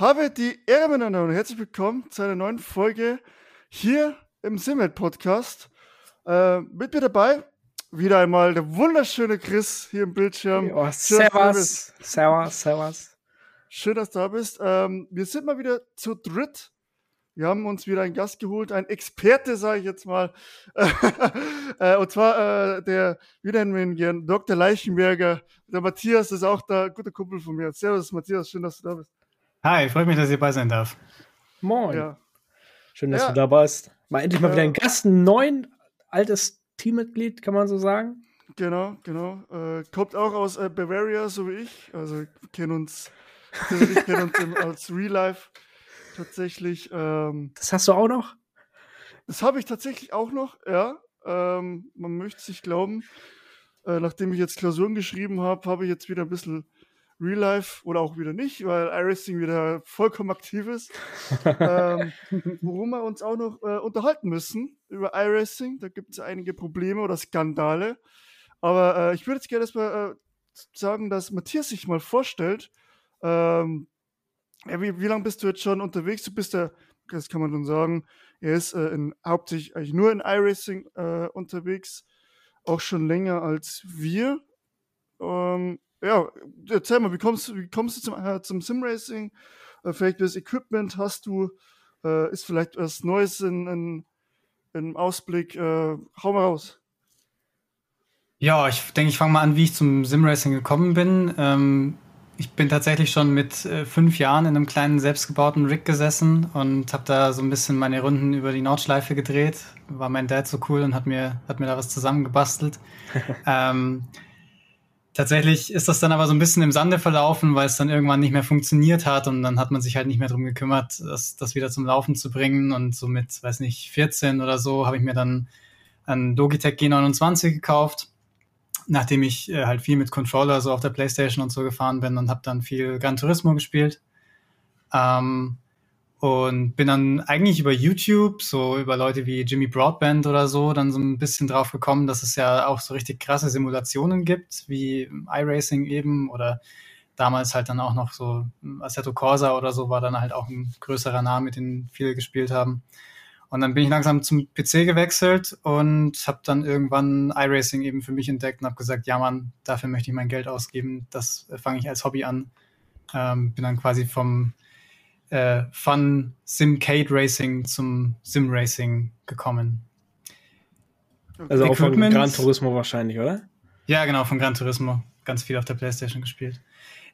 Habe die Ehre miteinander und herzlich willkommen zu einer neuen Folge hier im Simmet Podcast. Äh, mit mir dabei wieder einmal der wunderschöne Chris hier im Bildschirm. Oh, servus, servus, servus. Schön, dass du da bist. Ähm, wir sind mal wieder zu dritt. Wir haben uns wieder einen Gast geholt, ein Experte, sage ich jetzt mal. äh, und zwar äh, der, wie nennen wir ihn gern, Dr. Leichenberger. Der Matthias ist auch da, guter Kumpel von mir. Servus, Matthias, schön, dass du da bist. Hi, freut mich, dass ihr bei sein darf. Moin. Ja. Schön, dass ja. du da bist. Mal endlich mal wieder ein Gast, ein neuen, altes Teammitglied, kann man so sagen. Genau, genau. Äh, kommt auch aus äh, Bavaria, so wie ich. Also kennen uns, wir kennen uns im, als Real Life tatsächlich. Ähm, das hast du auch noch? Das habe ich tatsächlich auch noch, ja. Ähm, man möchte sich glauben. Äh, nachdem ich jetzt Klausuren geschrieben habe, habe ich jetzt wieder ein bisschen Real Life oder auch wieder nicht, weil iRacing wieder vollkommen aktiv ist. ähm, worum wir uns auch noch äh, unterhalten müssen über iRacing. Da gibt es einige Probleme oder Skandale. Aber äh, ich würde jetzt gerne erstmal äh, sagen, dass Matthias sich mal vorstellt. Ähm, ja, wie, wie lange bist du jetzt schon unterwegs? Du bist ja, das kann man schon sagen, er ist äh, in, hauptsächlich eigentlich nur in iRacing äh, unterwegs, auch schon länger als wir. Ähm, ja, erzähl mal, wie kommst, wie kommst du zum, äh, zum Simracing? Äh, vielleicht das Equipment hast du, äh, ist vielleicht was Neues in, in, im Ausblick. Äh, hau mal raus. Ja, ich denke, ich fange mal an, wie ich zum Simracing gekommen bin. Ähm, ich bin tatsächlich schon mit äh, fünf Jahren in einem kleinen selbstgebauten Rig gesessen und habe da so ein bisschen meine Runden über die Nordschleife gedreht. War mein Dad so cool und hat mir, hat mir da was zusammengebastelt. ähm, tatsächlich ist das dann aber so ein bisschen im Sande verlaufen, weil es dann irgendwann nicht mehr funktioniert hat und dann hat man sich halt nicht mehr drum gekümmert, das, das wieder zum Laufen zu bringen. Und so mit, weiß nicht, 14 oder so habe ich mir dann ein Logitech G29 gekauft nachdem ich äh, halt viel mit Controller so auf der Playstation und so gefahren bin und habe dann viel Gran Turismo gespielt. Ähm, und bin dann eigentlich über YouTube, so über Leute wie Jimmy Broadband oder so, dann so ein bisschen drauf gekommen, dass es ja auch so richtig krasse Simulationen gibt, wie iRacing eben oder damals halt dann auch noch so Assetto Corsa oder so war dann halt auch ein größerer Name, mit dem viele gespielt haben. Und dann bin ich langsam zum PC gewechselt und habe dann irgendwann iRacing eben für mich entdeckt und habe gesagt, ja Mann, dafür möchte ich mein Geld ausgeben. Das fange ich als Hobby an. Ähm, bin dann quasi vom äh, Fun Simcade Racing zum Sim Racing gekommen. Also auch von Gran Turismo wahrscheinlich, oder? Ja, genau, von Gran Turismo. Ganz viel auf der Playstation gespielt.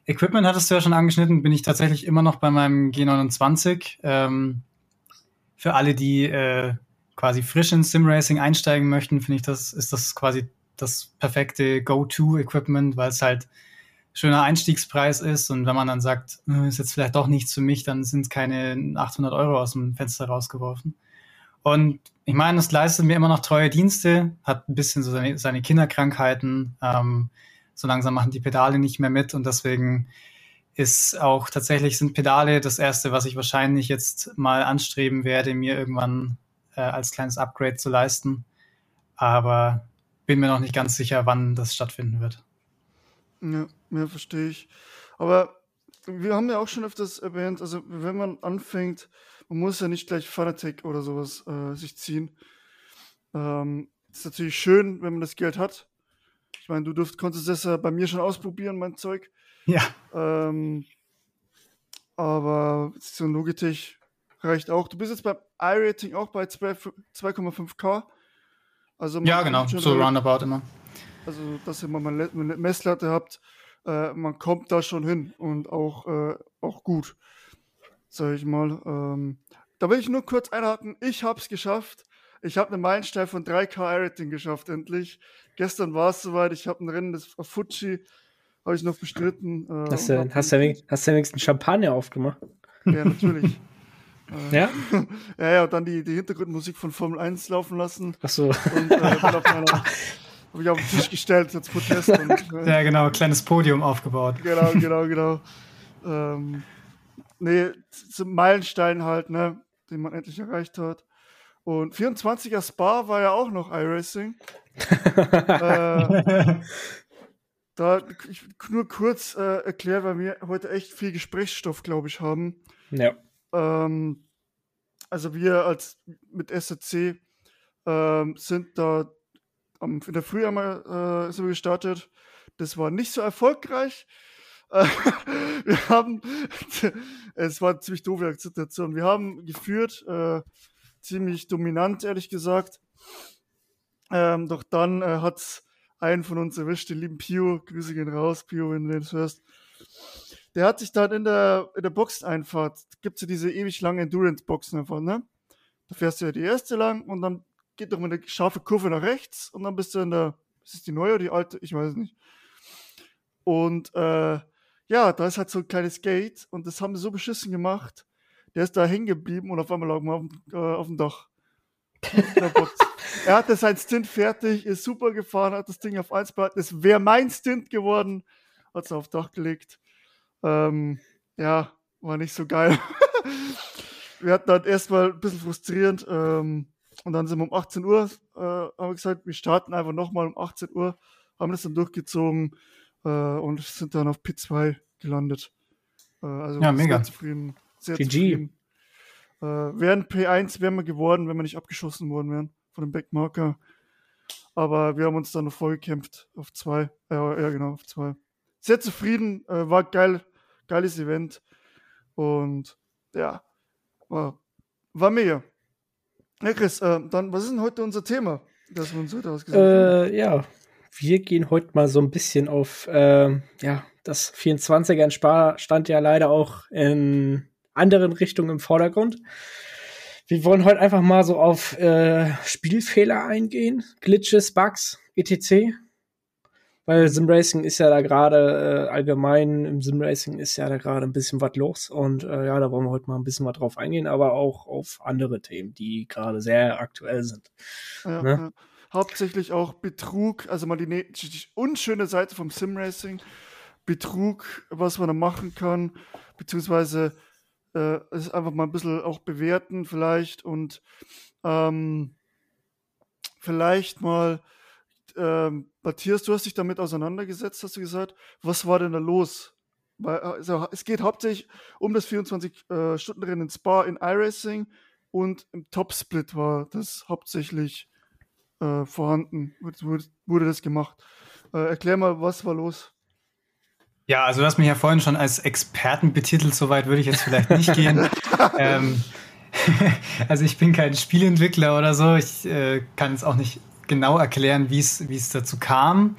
Equipment hattest du ja schon angeschnitten, bin ich tatsächlich immer noch bei meinem G29. Ähm, für alle, die äh, quasi frisch in Simracing einsteigen möchten, finde ich, das ist das quasi das perfekte Go-To-Equipment, weil es halt schöner Einstiegspreis ist und wenn man dann sagt, äh, ist jetzt vielleicht doch nichts für mich, dann sind keine 800 Euro aus dem Fenster rausgeworfen. Und ich meine, es leistet mir immer noch treue Dienste, hat ein bisschen so seine, seine Kinderkrankheiten. Ähm, so langsam machen die Pedale nicht mehr mit und deswegen ist auch tatsächlich sind Pedale das erste, was ich wahrscheinlich jetzt mal anstreben werde, mir irgendwann äh, als kleines Upgrade zu leisten. Aber bin mir noch nicht ganz sicher, wann das stattfinden wird. Ja, ja verstehe ich. Aber wir haben ja auch schon öfters erwähnt, also wenn man anfängt, man muss ja nicht gleich Fanatec oder sowas äh, sich ziehen. Ähm, ist natürlich schön, wenn man das Geld hat. Ich meine, du durft, konntest das ja bei mir schon ausprobieren, mein Zeug. Ja. Ähm, aber so ein Logitech reicht auch. Du bist jetzt beim iRating auch bei 2,5K. Also ja, genau, so roundabout immer. Also, dass ihr mal eine Messlatte habt, äh, man kommt da schon hin und auch, äh, auch gut, sag ich mal. Ähm, da will ich nur kurz einhaken. Ich habe es geschafft. Ich habe einen Meilenstein von 3K iRating geschafft, endlich. Gestern war es soweit. Ich habe ein Rennen des Fuji habe ich noch bestritten. Äh, hast, du, hast, du, hast du wenigstens Champagner aufgemacht? Ja, natürlich. äh, ja? ja, ja, und dann die, die Hintergrundmusik von Formel 1 laufen lassen. Ach so. Und äh, habe ich auf den Tisch gestellt als Protest. Und, äh, ja, genau, kleines Podium aufgebaut. Genau, genau, genau. Ähm, nee, zum Meilenstein halt, ne, den man endlich erreicht hat. Und 24er Spa war ja auch noch iRacing. äh, da ich nur kurz äh, erkläre, weil wir heute echt viel Gesprächsstoff, glaube ich, haben. Ja. Ähm, also wir als mit SAC ähm, sind da am, in der Früh einmal äh, so gestartet. Das war nicht so erfolgreich. Wir haben, es war ziemlich doofe Situation. Wir haben geführt, äh, ziemlich dominant, ehrlich gesagt. Ähm, doch dann äh, hat einen von uns erwischt, den lieben Pio. Grüße gehen raus, Pio, wenn du das hörst. Der hat sich dann in der, in der Boxeneinfahrt, gibt es ja diese ewig langen Endurance-Boxen davon, ne? Da fährst du ja die erste lang und dann geht doch mal eine scharfe Kurve nach rechts und dann bist du in der, ist es die neue oder die alte? Ich weiß es nicht. Und äh, ja, da ist halt so ein kleines Gate und das haben sie so beschissen gemacht. Der ist da hängen geblieben und auf einmal lag man auf, äh, auf dem Dach. er hatte sein Stint fertig, ist super gefahren, hat das Ding auf 1 behalten. Es wäre mein Stint geworden, hat es auf Dach gelegt. Ähm, ja, war nicht so geil. wir hatten dann erstmal ein bisschen frustrierend. Ähm, und dann sind wir um 18 Uhr, äh, haben wir gesagt, wir starten einfach nochmal um 18 Uhr, haben das dann durchgezogen äh, und sind dann auf P2 gelandet. Äh, also ja, mega. Sehr zufrieden. Sehr GG. zufrieden. Äh, wären P1 wären wir geworden, wenn wir nicht abgeschossen worden wären von dem Backmarker. Aber wir haben uns dann noch vorgekämpft auf zwei. Äh, ja, genau, auf zwei. Sehr zufrieden, äh, war geil, geiles Event. Und ja, war, war mega. Ja, Chris, äh, dann, was ist denn heute unser Thema, das wir uns heute ausgesucht äh, Ja, wir gehen heute mal so ein bisschen auf, äh, ja, das 24er in Spa stand ja leider auch in anderen Richtungen im Vordergrund. Wir wollen heute einfach mal so auf äh, Spielfehler eingehen, Glitches, Bugs, etc. Weil Simracing ist ja da gerade äh, allgemein im Simracing ist ja da gerade ein bisschen was los und äh, ja, da wollen wir heute mal ein bisschen mal drauf eingehen, aber auch auf andere Themen, die gerade sehr aktuell sind. Ja, ne? ja. Hauptsächlich auch Betrug, also mal die, ne-, die unschöne Seite vom Simracing, Betrug, was man da machen kann, beziehungsweise äh, es einfach mal ein bisschen auch bewerten vielleicht und ähm, vielleicht mal ähm, Matthias, du hast dich damit auseinandergesetzt, hast du gesagt. Was war denn da los? Weil, also, es geht hauptsächlich um das 24-Stunden-Rennen äh, in Spa in iRacing und im Top-Split war das hauptsächlich äh, vorhanden, wurde, wurde, das gemacht. Äh, erklär mal, was war los? Ja, also du hast mich ja vorhin schon als Experten betitelt, soweit würde ich jetzt vielleicht nicht gehen. ähm, also ich bin kein Spielentwickler oder so, ich äh, kann es auch nicht genau erklären, wie es dazu kam.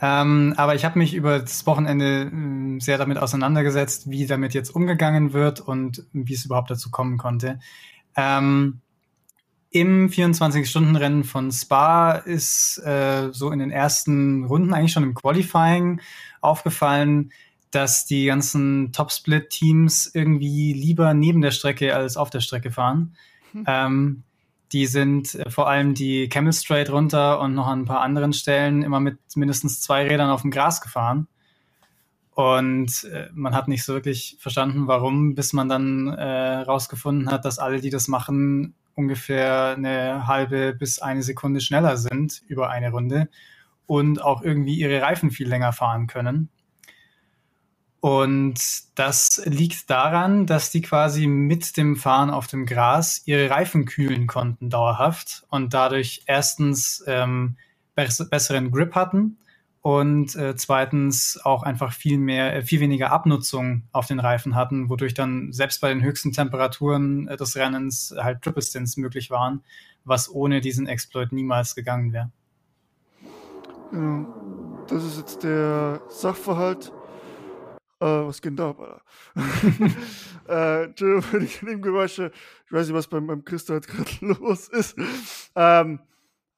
Ähm, aber ich habe mich über das Wochenende äh, sehr damit auseinandergesetzt, wie damit jetzt umgegangen wird und wie es überhaupt dazu kommen konnte. Ähm, Im 24-Stunden-Rennen von Spa ist äh, so in den ersten Runden, eigentlich schon im Qualifying, aufgefallen, dass die ganzen Top-Split-Teams irgendwie lieber neben der Strecke als auf der Strecke fahren. Hm. Ähm, die sind äh, vor allem die Camel runter und noch an ein paar anderen Stellen immer mit mindestens zwei Rädern auf dem Gras gefahren. Und äh, man hat nicht so wirklich verstanden, warum, bis man dann äh, rausgefunden hat, dass alle, die das machen, ungefähr eine halbe bis eine Sekunde schneller sind über eine Runde und auch irgendwie ihre Reifen viel länger fahren können. Und das liegt daran, dass die quasi mit dem Fahren auf dem Gras ihre Reifen kühlen konnten dauerhaft und dadurch erstens ähm, besseren Grip hatten und äh, zweitens auch einfach viel mehr, äh, viel weniger Abnutzung auf den Reifen hatten, wodurch dann selbst bei den höchsten Temperaturen äh, des Rennens halt Triple Stints möglich waren, was ohne diesen Exploit niemals gegangen wäre. Ja, das ist jetzt der Sachverhalt äh, was geht da ab, Alter? äh, Entschuldigung für die Nebengeräusche. Ich weiß nicht, was beim, beim Christa jetzt gerade los ist. Ähm,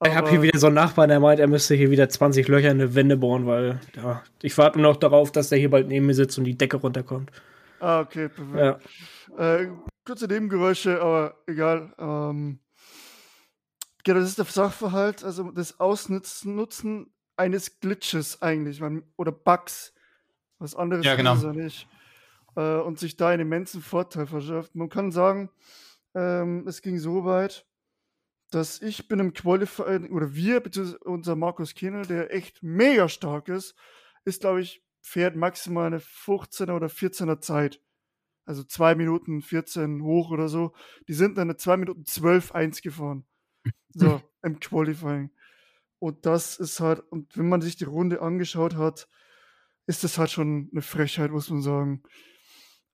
ich habe hier wieder so einen Nachbarn, der meint, er müsste hier wieder 20 Löcher in eine Wände bohren, weil ja, ich warte nur noch darauf, dass der hier bald neben mir sitzt und die Decke runterkommt. Ah, okay, perfekt. Ja. Äh, kurze Nebengeräusche, aber egal. Ähm, ja, das ist der Sachverhalt, also das Ausnutzen eines Glitches eigentlich, oder Bugs. Was anderes ja, genau. ist er nicht. Äh, und sich da einen immensen Vorteil verschafft. Man kann sagen, ähm, es ging so weit, dass ich bin im Qualifying, oder wir, beziehungsweise unser Markus Kienel, der echt mega stark ist, ist, glaube ich, fährt maximal eine 15er oder 14er Zeit. Also 2 Minuten 14 hoch oder so. Die sind dann eine 2 Minuten 12 1 gefahren. So, im Qualifying. Und das ist halt, und wenn man sich die Runde angeschaut hat, ist das halt schon eine Frechheit, muss man sagen.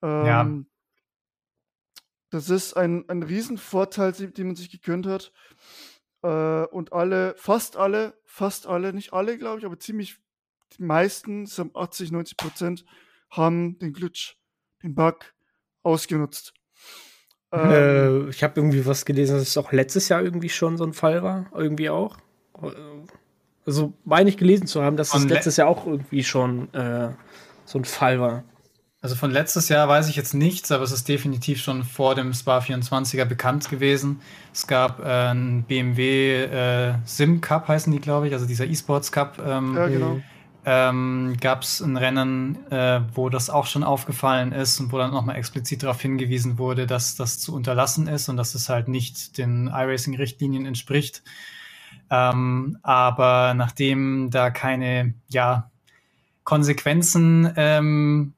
Ähm, ja. Das ist ein, ein Riesenvorteil, den man sich gegönnt hat. Äh, und alle, fast alle, fast alle, nicht alle, glaube ich, aber ziemlich die meisten, so 80, 90 Prozent, haben den Glitch, den Bug ausgenutzt. Ähm, äh, ich habe irgendwie was gelesen, dass es auch letztes Jahr irgendwie schon so ein Fall war. Irgendwie auch. Also meine ich gelesen zu haben, dass es letztes Jahr auch irgendwie schon äh, so ein Fall war. Also von letztes Jahr weiß ich jetzt nichts, aber es ist definitiv schon vor dem Spa 24er bekannt gewesen. Es gab äh, einen BMW äh, Sim Cup, heißen die, glaube ich, also dieser E-Sports Cup. Ähm, ja, genau. Ähm, gab es ein Rennen, äh, wo das auch schon aufgefallen ist und wo dann nochmal explizit darauf hingewiesen wurde, dass das zu unterlassen ist und dass es halt nicht den iRacing-Richtlinien entspricht. Ähm, aber nachdem da keine ja, Konsequenzen ähm,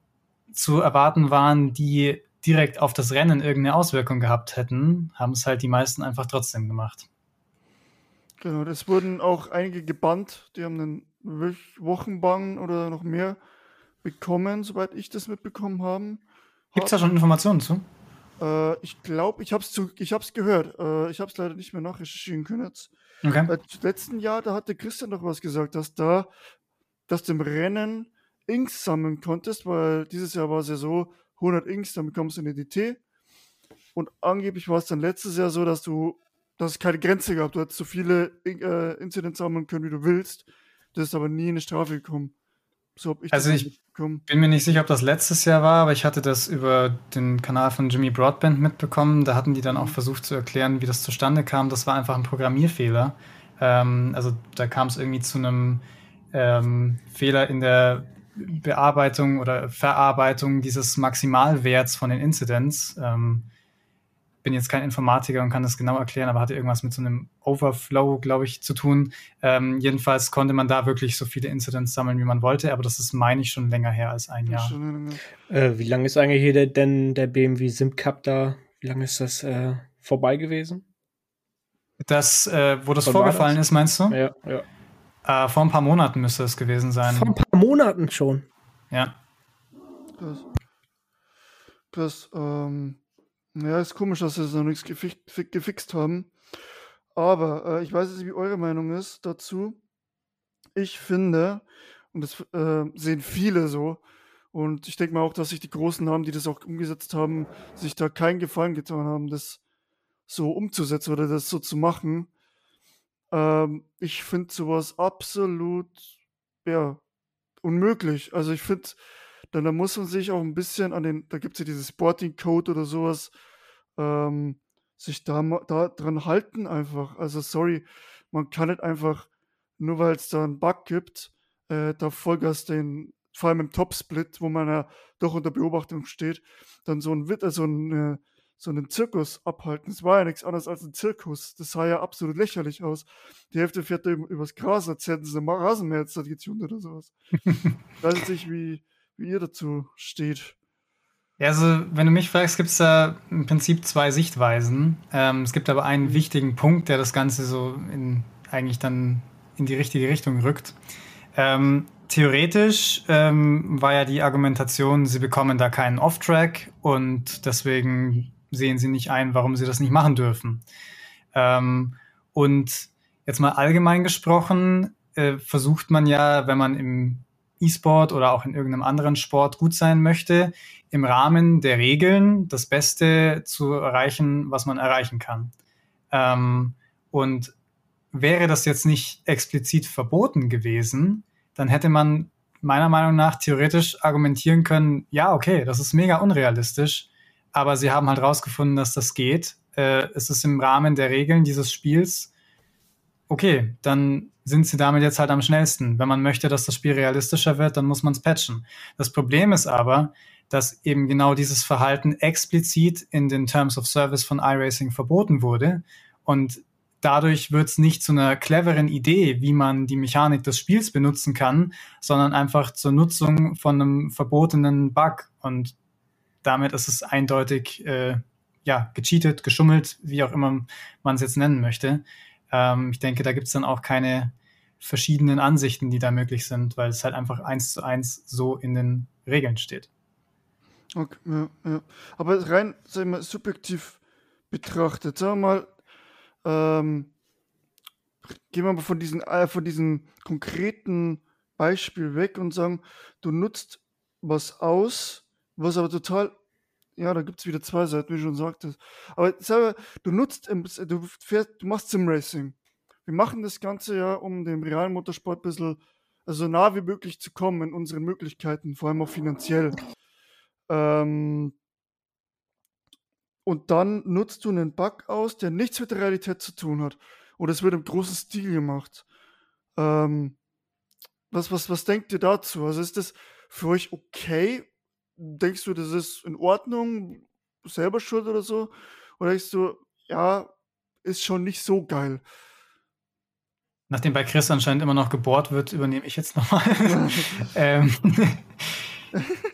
zu erwarten waren, die direkt auf das Rennen irgendeine Auswirkung gehabt hätten, haben es halt die meisten einfach trotzdem gemacht. Genau, es wurden auch einige gebannt, die haben einen Wochenbann oder noch mehr bekommen, soweit ich das mitbekommen habe. Gibt es da schon Informationen zu? Äh, ich glaube, ich habe es gehört. Äh, ich habe es leider nicht mehr nachrecherchieren können jetzt. Okay. Äh, letzten Jahr, da hatte Christian noch was gesagt, dass da, dass dem Rennen Inks sammeln konntest, weil dieses Jahr war es ja so, 100 Inks, dann bekommst du eine DT. Und angeblich war es dann letztes Jahr so, dass du, dass es keine Grenze gab. Du hättest so viele äh, Incidents sammeln können, wie du willst. Das ist aber nie eine Strafe gekommen. So habe ich also das ich bin mir nicht sicher, ob das letztes Jahr war, aber ich hatte das über den Kanal von Jimmy Broadband mitbekommen. Da hatten die dann auch mhm. versucht zu erklären, wie das zustande kam. Das war einfach ein Programmierfehler. Ähm, also da kam es irgendwie zu einem ähm, Fehler in der Bearbeitung oder Verarbeitung dieses Maximalwerts von den Incidents. Ähm, bin jetzt kein Informatiker und kann das genau erklären, aber hatte irgendwas mit so einem Overflow, glaube ich, zu tun. Ähm, jedenfalls konnte man da wirklich so viele Incidents sammeln, wie man wollte, aber das ist, meine ich, schon länger her als ein Jahr. Äh, wie lange ist eigentlich hier der, denn der BMW Sim Cup da? Wie lange ist das äh, vorbei gewesen? Das, äh, wo das Wann vorgefallen das? ist, meinst du? Ja, ja. Äh, vor ein paar Monaten müsste es gewesen sein. Vor ein paar Monaten schon. Ja. Krass. Krass. Ähm, ja, ist komisch, dass sie das noch nichts gefi gefixt haben. Aber äh, ich weiß nicht, wie eure Meinung ist dazu. Ich finde, und das äh, sehen viele so, und ich denke mal auch, dass sich die großen Namen, die das auch umgesetzt haben, sich da keinen Gefallen getan haben, das so umzusetzen oder das so zu machen. Ähm, ich finde sowas absolut, ja, unmöglich. Also ich finde, dann da muss man sich auch ein bisschen an den, da gibt es ja dieses Sporting Code oder sowas, ähm, sich da, da dran halten einfach. Also sorry, man kann nicht einfach, nur weil es da einen Bug gibt, äh, da Vollgas den, vor allem im Topsplit, wo man ja doch unter Beobachtung steht, dann so ein, also ein, so einen Zirkus abhalten. Es war ja nichts anderes als ein Zirkus. Das sah ja absolut lächerlich aus. Die Hälfte fährt da übers Gras, als hätten sie Rasenmäher jetzt getunt oder sowas. ich weiß nicht, wie, wie ihr dazu steht. Ja, also wenn du mich fragst, gibt es da im Prinzip zwei Sichtweisen. Ähm, es gibt aber einen wichtigen Punkt, der das Ganze so in, eigentlich dann in die richtige Richtung rückt. Ähm, theoretisch ähm, war ja die Argumentation, sie bekommen da keinen Off-Track und deswegen sehen sie nicht ein, warum sie das nicht machen dürfen. Ähm, und jetzt mal allgemein gesprochen, äh, versucht man ja, wenn man im E-Sport oder auch in irgendeinem anderen Sport gut sein möchte, im Rahmen der Regeln das Beste zu erreichen, was man erreichen kann. Ähm, und wäre das jetzt nicht explizit verboten gewesen, dann hätte man meiner Meinung nach theoretisch argumentieren können, ja, okay, das ist mega unrealistisch, aber sie haben halt rausgefunden, dass das geht. Äh, es ist im Rahmen der Regeln dieses Spiels. Okay, dann sind sie damit jetzt halt am schnellsten. Wenn man möchte, dass das Spiel realistischer wird, dann muss man es patchen. Das Problem ist aber, dass eben genau dieses Verhalten explizit in den Terms of Service von iRacing verboten wurde. Und dadurch wird es nicht zu einer cleveren Idee, wie man die Mechanik des Spiels benutzen kann, sondern einfach zur Nutzung von einem verbotenen Bug. Und damit ist es eindeutig äh, ja, gecheatet, geschummelt, wie auch immer man es jetzt nennen möchte. Ähm, ich denke, da gibt es dann auch keine verschiedenen Ansichten, die da möglich sind, weil es halt einfach eins zu eins so in den Regeln steht. Okay, ja, ja. Aber rein, sag ich mal, subjektiv betrachtet, sagen wir mal, ähm, gehen wir mal von diesem äh, von diesem konkreten Beispiel weg und sagen, du nutzt was aus, was aber total, ja, da gibt es wieder zwei Seiten, wie schon sagtest. Aber mal, du nutzt, du fährst, du machst Sim-Racing. Wir machen das Ganze ja, um dem realen Motorsport ein bisschen also so nah wie möglich zu kommen in unseren Möglichkeiten, vor allem auch finanziell. Ähm, und dann nutzt du einen Bug aus, der nichts mit der Realität zu tun hat. Oder es wird im großen Stil gemacht. Ähm, was, was, was denkt ihr dazu? Also ist das für euch okay? Denkst du, das ist in Ordnung? Selber schuld oder so? Oder denkst du, ja, ist schon nicht so geil? Nachdem bei Chris anscheinend immer noch gebohrt wird, übernehme ich jetzt nochmal. ähm,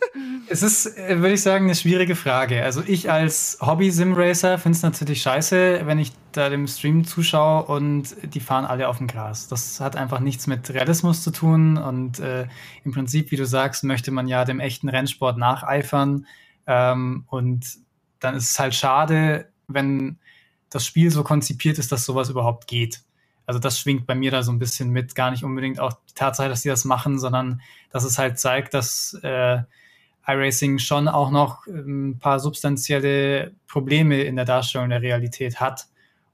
es ist, äh, würde ich sagen, eine schwierige Frage. Also ich als Hobby-Sim-Racer finde es natürlich scheiße, wenn ich da dem Stream zuschaue und die fahren alle auf dem Gras. Das hat einfach nichts mit Realismus zu tun und äh, im Prinzip, wie du sagst, möchte man ja dem echten Rennsport nacheifern ähm, und dann ist es halt schade, wenn das Spiel so konzipiert ist, dass sowas überhaupt geht. Also das schwingt bei mir da so ein bisschen mit, gar nicht unbedingt auch die Tatsache, dass die das machen, sondern dass es halt zeigt, dass äh, iRacing schon auch noch ähm, ein paar substanzielle Probleme in der Darstellung der Realität hat.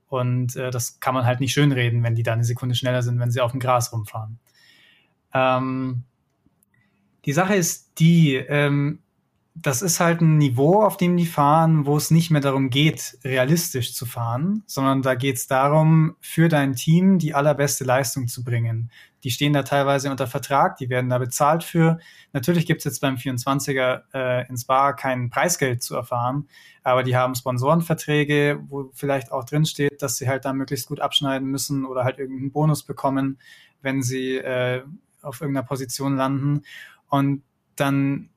Und äh, das kann man halt nicht schönreden, wenn die da eine Sekunde schneller sind, wenn sie auf dem Gras rumfahren. Ähm, die Sache ist die, ähm, das ist halt ein Niveau, auf dem die fahren, wo es nicht mehr darum geht, realistisch zu fahren, sondern da geht es darum, für dein Team die allerbeste Leistung zu bringen. Die stehen da teilweise unter Vertrag, die werden da bezahlt für. Natürlich gibt es jetzt beim 24er äh, ins Bar kein Preisgeld zu erfahren, aber die haben Sponsorenverträge, wo vielleicht auch drin steht, dass sie halt da möglichst gut abschneiden müssen oder halt irgendeinen Bonus bekommen, wenn sie äh, auf irgendeiner Position landen. Und dann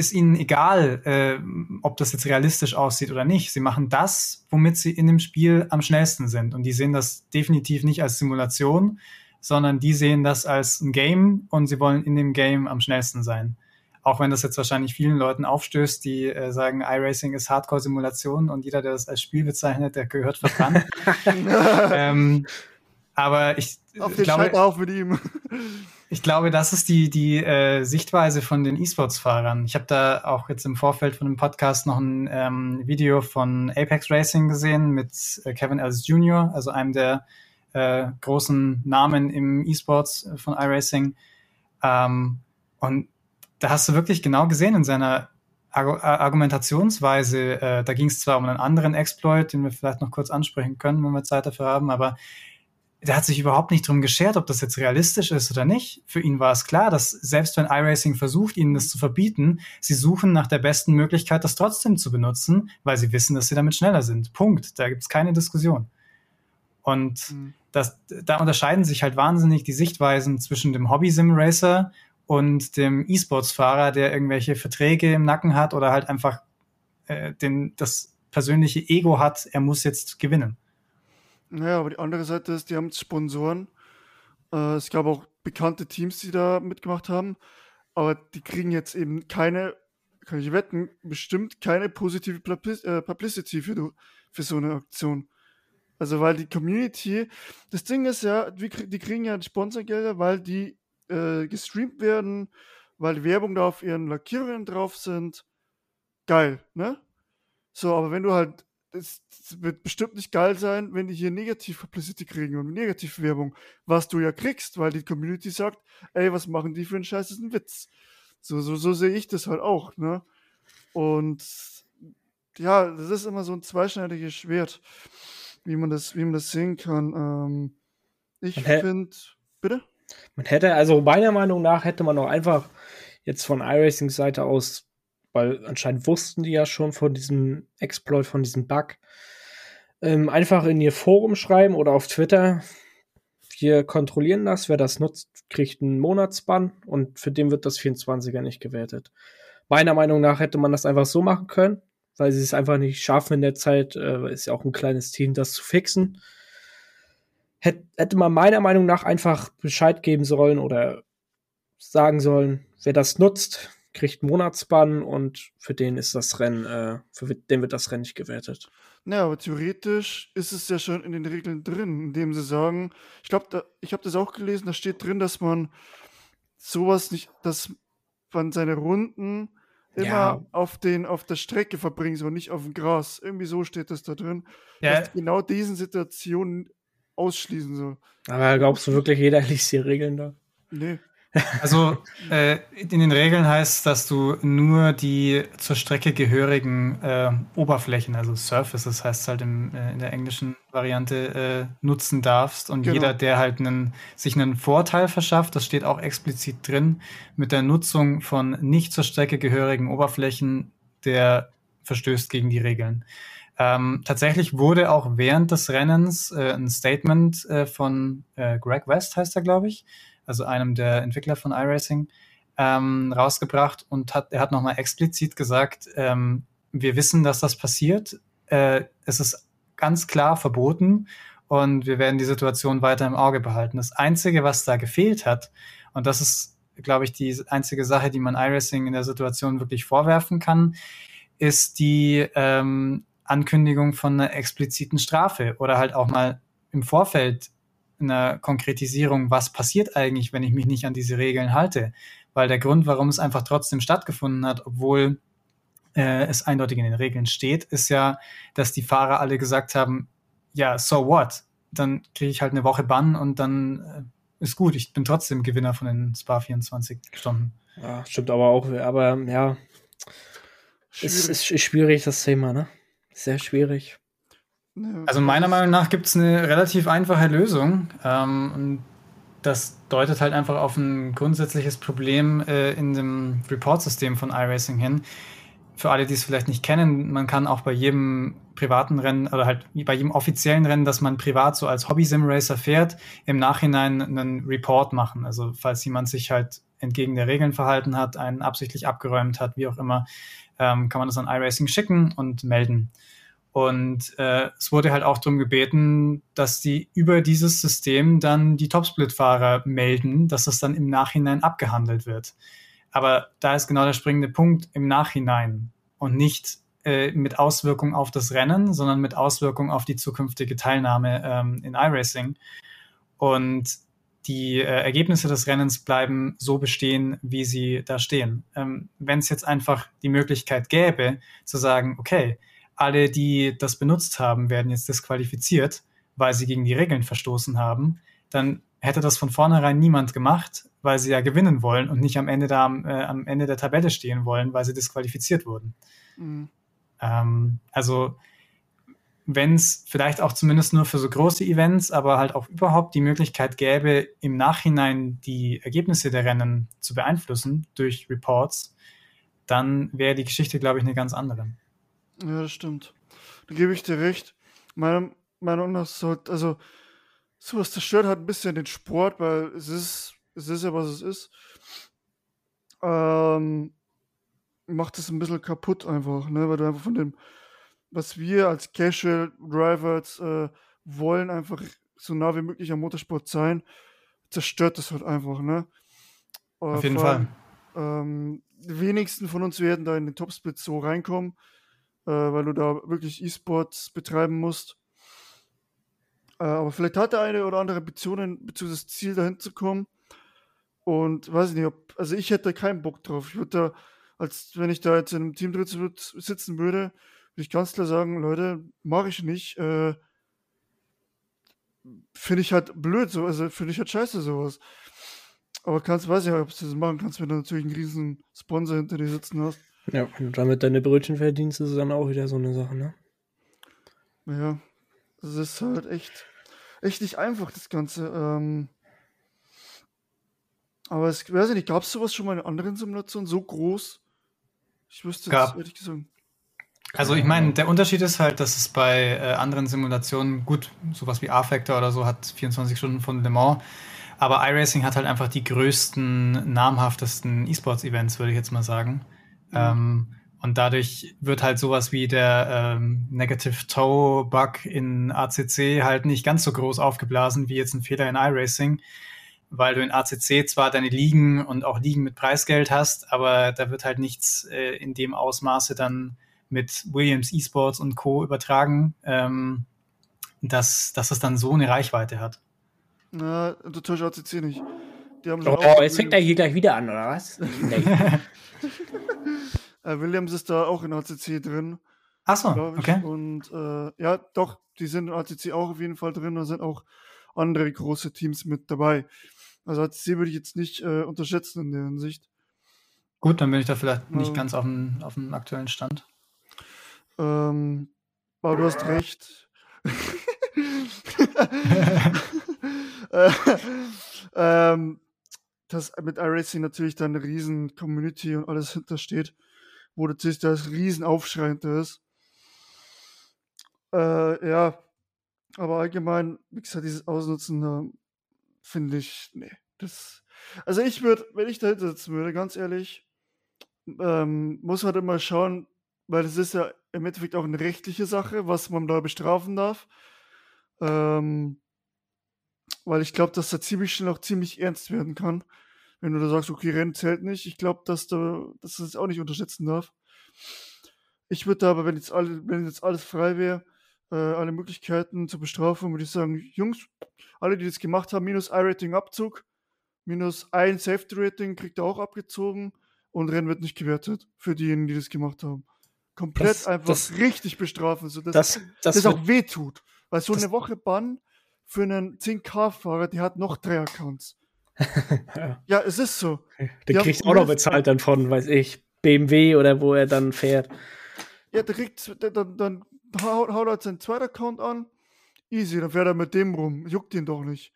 ist ihnen egal, äh, ob das jetzt realistisch aussieht oder nicht. Sie machen das, womit sie in dem Spiel am schnellsten sind. Und die sehen das definitiv nicht als Simulation, sondern die sehen das als ein Game und sie wollen in dem Game am schnellsten sein. Auch wenn das jetzt wahrscheinlich vielen Leuten aufstößt, die äh, sagen, iRacing ist Hardcore-Simulation und jeder, der das als Spiel bezeichnet, der gehört verbrannt. ähm, aber ich Auf den glaube, auf mit ihm. Ich glaube, das ist die, die äh, Sichtweise von den E-Sports-Fahrern. Ich habe da auch jetzt im Vorfeld von dem Podcast noch ein ähm, Video von Apex Racing gesehen mit äh, Kevin Ellis Jr., also einem der äh, großen Namen im E-Sports äh, von iRacing. Ähm, und da hast du wirklich genau gesehen in seiner Argu Argumentationsweise, äh, da ging es zwar um einen anderen Exploit, den wir vielleicht noch kurz ansprechen können, wenn wir Zeit dafür haben, aber der hat sich überhaupt nicht drum geschert, ob das jetzt realistisch ist oder nicht. Für ihn war es klar, dass selbst wenn iRacing versucht, ihnen das zu verbieten, sie suchen nach der besten Möglichkeit, das trotzdem zu benutzen, weil sie wissen, dass sie damit schneller sind. Punkt. Da gibt es keine Diskussion. Und mhm. das, da unterscheiden sich halt wahnsinnig die Sichtweisen zwischen dem Hobby-Sim-Racer und dem E-Sports-Fahrer, der irgendwelche Verträge im Nacken hat oder halt einfach äh, den, das persönliche Ego hat, er muss jetzt gewinnen. Naja, aber die andere Seite ist, die haben Sponsoren. Äh, es gab auch bekannte Teams, die da mitgemacht haben. Aber die kriegen jetzt eben keine, kann ich wetten, bestimmt keine positive äh, Publicity für, für so eine Aktion. Also, weil die Community, das Ding ist ja, die, kriegen ja Sponsorgelder, weil die äh, gestreamt werden, weil die Werbung da auf ihren Lackierungen drauf sind. Geil, ne? So, aber wenn du halt es wird bestimmt nicht geil sein, wenn die hier negativ Publicity kriegen und negative Werbung, was du ja kriegst, weil die Community sagt, ey, was machen die für einen Scheiß, das ist ein Witz. So, so, so sehe ich das halt auch, ne? Und ja, das ist immer so ein zweischneidiges Schwert, wie man das, wie man das sehen kann. Ähm, ich finde, bitte? Man hätte, also meiner Meinung nach hätte man auch einfach jetzt von iRacing-Seite aus weil anscheinend wussten die ja schon von diesem Exploit, von diesem Bug. Ähm, einfach in ihr Forum schreiben oder auf Twitter. Wir kontrollieren das. Wer das nutzt, kriegt einen Monatsbann und für den wird das 24er nicht gewertet. Meiner Meinung nach hätte man das einfach so machen können, weil sie es einfach nicht schaffen in der Zeit. Äh, ist ja auch ein kleines Team, das zu fixen. Hätte man meiner Meinung nach einfach Bescheid geben sollen oder sagen sollen, wer das nutzt, kriegt Monatsbann und für den ist das Rennen, äh, für den wird das Rennen nicht gewertet. Naja, aber theoretisch ist es ja schon in den Regeln drin, indem sie sagen, ich glaube, ich habe das auch gelesen, da steht drin, dass man sowas nicht, dass man seine Runden immer ja. auf, den, auf der Strecke verbringen soll, nicht auf dem Gras. Irgendwie so steht das da drin. Ja. Dass genau diesen Situationen ausschließen soll. Aber glaubst du wirklich, jeder liest die Regeln da? Nee. Also äh, in den Regeln heißt, dass du nur die zur Strecke gehörigen äh, Oberflächen, also Surfaces heißt es halt im, äh, in der englischen Variante, äh, nutzen darfst. Und genau. jeder, der halt einen, sich einen Vorteil verschafft, das steht auch explizit drin, mit der Nutzung von nicht zur Strecke gehörigen Oberflächen, der verstößt gegen die Regeln. Ähm, tatsächlich wurde auch während des Rennens äh, ein Statement äh, von Greg West, heißt er, glaube ich, also einem der Entwickler von iRacing, ähm, rausgebracht und hat, er hat nochmal explizit gesagt, ähm, wir wissen, dass das passiert. Äh, es ist ganz klar verboten und wir werden die Situation weiter im Auge behalten. Das Einzige, was da gefehlt hat, und das ist, glaube ich, die einzige Sache, die man iRacing in der Situation wirklich vorwerfen kann, ist die ähm, Ankündigung von einer expliziten Strafe oder halt auch mal im Vorfeld einer Konkretisierung, was passiert eigentlich, wenn ich mich nicht an diese Regeln halte. Weil der Grund, warum es einfach trotzdem stattgefunden hat, obwohl äh, es eindeutig in den Regeln steht, ist ja, dass die Fahrer alle gesagt haben, ja, so what? Dann kriege ich halt eine Woche Bann und dann äh, ist gut. Ich bin trotzdem Gewinner von den Spa 24 Stunden. Ja, stimmt aber auch. Aber ja, schwierig. Es ist schwierig, das Thema, ne? Sehr schwierig. Also meiner Meinung nach gibt es eine relativ einfache Lösung. Ähm, und das deutet halt einfach auf ein grundsätzliches Problem äh, in dem Report-System von iRacing hin. Für alle, die es vielleicht nicht kennen, man kann auch bei jedem privaten Rennen oder halt bei jedem offiziellen Rennen, das man privat so als Hobby-Sim-Racer fährt, im Nachhinein einen Report machen. Also falls jemand sich halt entgegen der Regeln verhalten hat, einen absichtlich abgeräumt hat, wie auch immer, ähm, kann man das an iRacing schicken und melden. Und äh, es wurde halt auch darum gebeten, dass die über dieses System dann die Topsplit-Fahrer melden, dass das dann im Nachhinein abgehandelt wird. Aber da ist genau der springende Punkt im Nachhinein und nicht äh, mit Auswirkung auf das Rennen, sondern mit Auswirkung auf die zukünftige Teilnahme ähm, in iRacing. Und die äh, Ergebnisse des Rennens bleiben so bestehen, wie sie da stehen. Ähm, Wenn es jetzt einfach die Möglichkeit gäbe, zu sagen, okay, alle, die das benutzt haben, werden jetzt disqualifiziert, weil sie gegen die Regeln verstoßen haben, dann hätte das von vornherein niemand gemacht, weil sie ja gewinnen wollen und nicht am Ende da äh, am Ende der Tabelle stehen wollen, weil sie disqualifiziert wurden. Mhm. Ähm, also wenn es vielleicht auch zumindest nur für so große Events, aber halt auch überhaupt die Möglichkeit gäbe, im Nachhinein die Ergebnisse der Rennen zu beeinflussen durch Reports, dann wäre die Geschichte, glaube ich, eine ganz andere. Ja, das stimmt. Da gebe ich dir recht. Meiner Meinung nach sollte, also sowas zerstört halt ein bisschen den Sport, weil es ist, es ist ja, was es ist. Ähm, macht es ein bisschen kaputt einfach, ne? Weil du einfach von dem, was wir als Casual Drivers äh, wollen, einfach so nah wie möglich am Motorsport sein, zerstört das halt einfach, ne? Auf jeden Fall. Ähm, die wenigsten von uns werden da in den Topsplit so reinkommen äh, weil du da wirklich E-Sports betreiben musst. Äh, aber vielleicht hat der eine oder andere Ambitionen, beziehungsweise das Ziel, dahin zu kommen. Und weiß ich nicht, ob, also ich hätte keinen Bock drauf. Ich würde da, als wenn ich da jetzt in einem Team drin sitzen würde, würde ich ganz klar sagen, Leute, mache ich nicht. Äh, finde ich halt blöd, so, also finde ich halt scheiße sowas. Aber kannst, weiß ich nicht, ob du das machen kannst, wenn du natürlich einen riesen Sponsor hinter dir sitzen hast. Ja, und damit deine Brötchen verdienst, ist dann auch wieder so eine Sache, ne? Ja, es ist halt echt, echt nicht einfach, das Ganze. Ähm, aber es, weiß ich nicht, gab es sowas schon mal in anderen Simulationen so groß? Ich wüsste es ehrlich gesagt. Also ich meine, der Unterschied ist halt, dass es bei äh, anderen Simulationen, gut, sowas wie R-Factor oder so hat 24 Stunden von Le Mans, aber iRacing hat halt einfach die größten, namhaftesten E-Sports-Events, würde ich jetzt mal sagen. Mhm. Ähm, und dadurch wird halt sowas wie der ähm, Negative Toe Bug in ACC halt nicht ganz so groß aufgeblasen wie jetzt ein Fehler in iRacing, weil du in ACC zwar deine Ligen und auch Ligen mit Preisgeld hast, aber da wird halt nichts äh, in dem Ausmaße dann mit Williams Esports und Co. übertragen, ähm, dass, dass es dann so eine Reichweite hat. Na, du täuschst ACC nicht. Die haben oh, jetzt fängt er hier gleich wieder an, oder was? Äh, Williams ist da auch in ACC drin. Ach so, okay. Und äh, ja, doch, die sind in ACC auch auf jeden Fall drin. Da sind auch andere große Teams mit dabei. Also ACC würde ich jetzt nicht äh, unterschätzen in der Hinsicht. Gut, dann bin ich da vielleicht nicht ähm, ganz auf dem, auf dem aktuellen Stand. Ähm, aber du hast recht. äh, ähm, dass mit iRacing natürlich da eine riesen Community und alles hintersteht wo natürlich das Riesenaufschrei ist. Äh, ja, aber allgemein, wie gesagt, dieses Ausnutzen, äh, finde ich, nee, das. Also ich würde, wenn ich da sitzen würde, ganz ehrlich, ähm, muss halt immer schauen, weil es ist ja im Endeffekt auch eine rechtliche Sache, was man da bestrafen darf. Ähm, weil ich glaube, dass da ziemlich schnell auch ziemlich ernst werden kann wenn du da sagst, okay, Rennen zählt nicht, ich glaube, dass du dass das auch nicht unterschätzen darf. Ich würde aber, wenn jetzt, alle, wenn jetzt alles frei wäre, äh, alle Möglichkeiten zur Bestrafung, würde ich sagen, Jungs, alle, die das gemacht haben, minus I-Rating Abzug, minus ein Safety-Rating kriegt er auch abgezogen und Rennen wird nicht gewertet für diejenigen, die das gemacht haben. Komplett das, einfach das, richtig bestrafen, sodass das, das, das auch wehtut. Weil so eine Woche Bann für einen 10K-Fahrer, der hat noch drei Accounts ja. ja, es ist so. Der kriegt auch noch bezahlt dann von, weiß ich, BMW oder wo er dann fährt. Ja, der kriegt, dann, dann haut, haut er seinen zweiten Account an. Easy, dann fährt er mit dem rum. Juckt ihn doch nicht.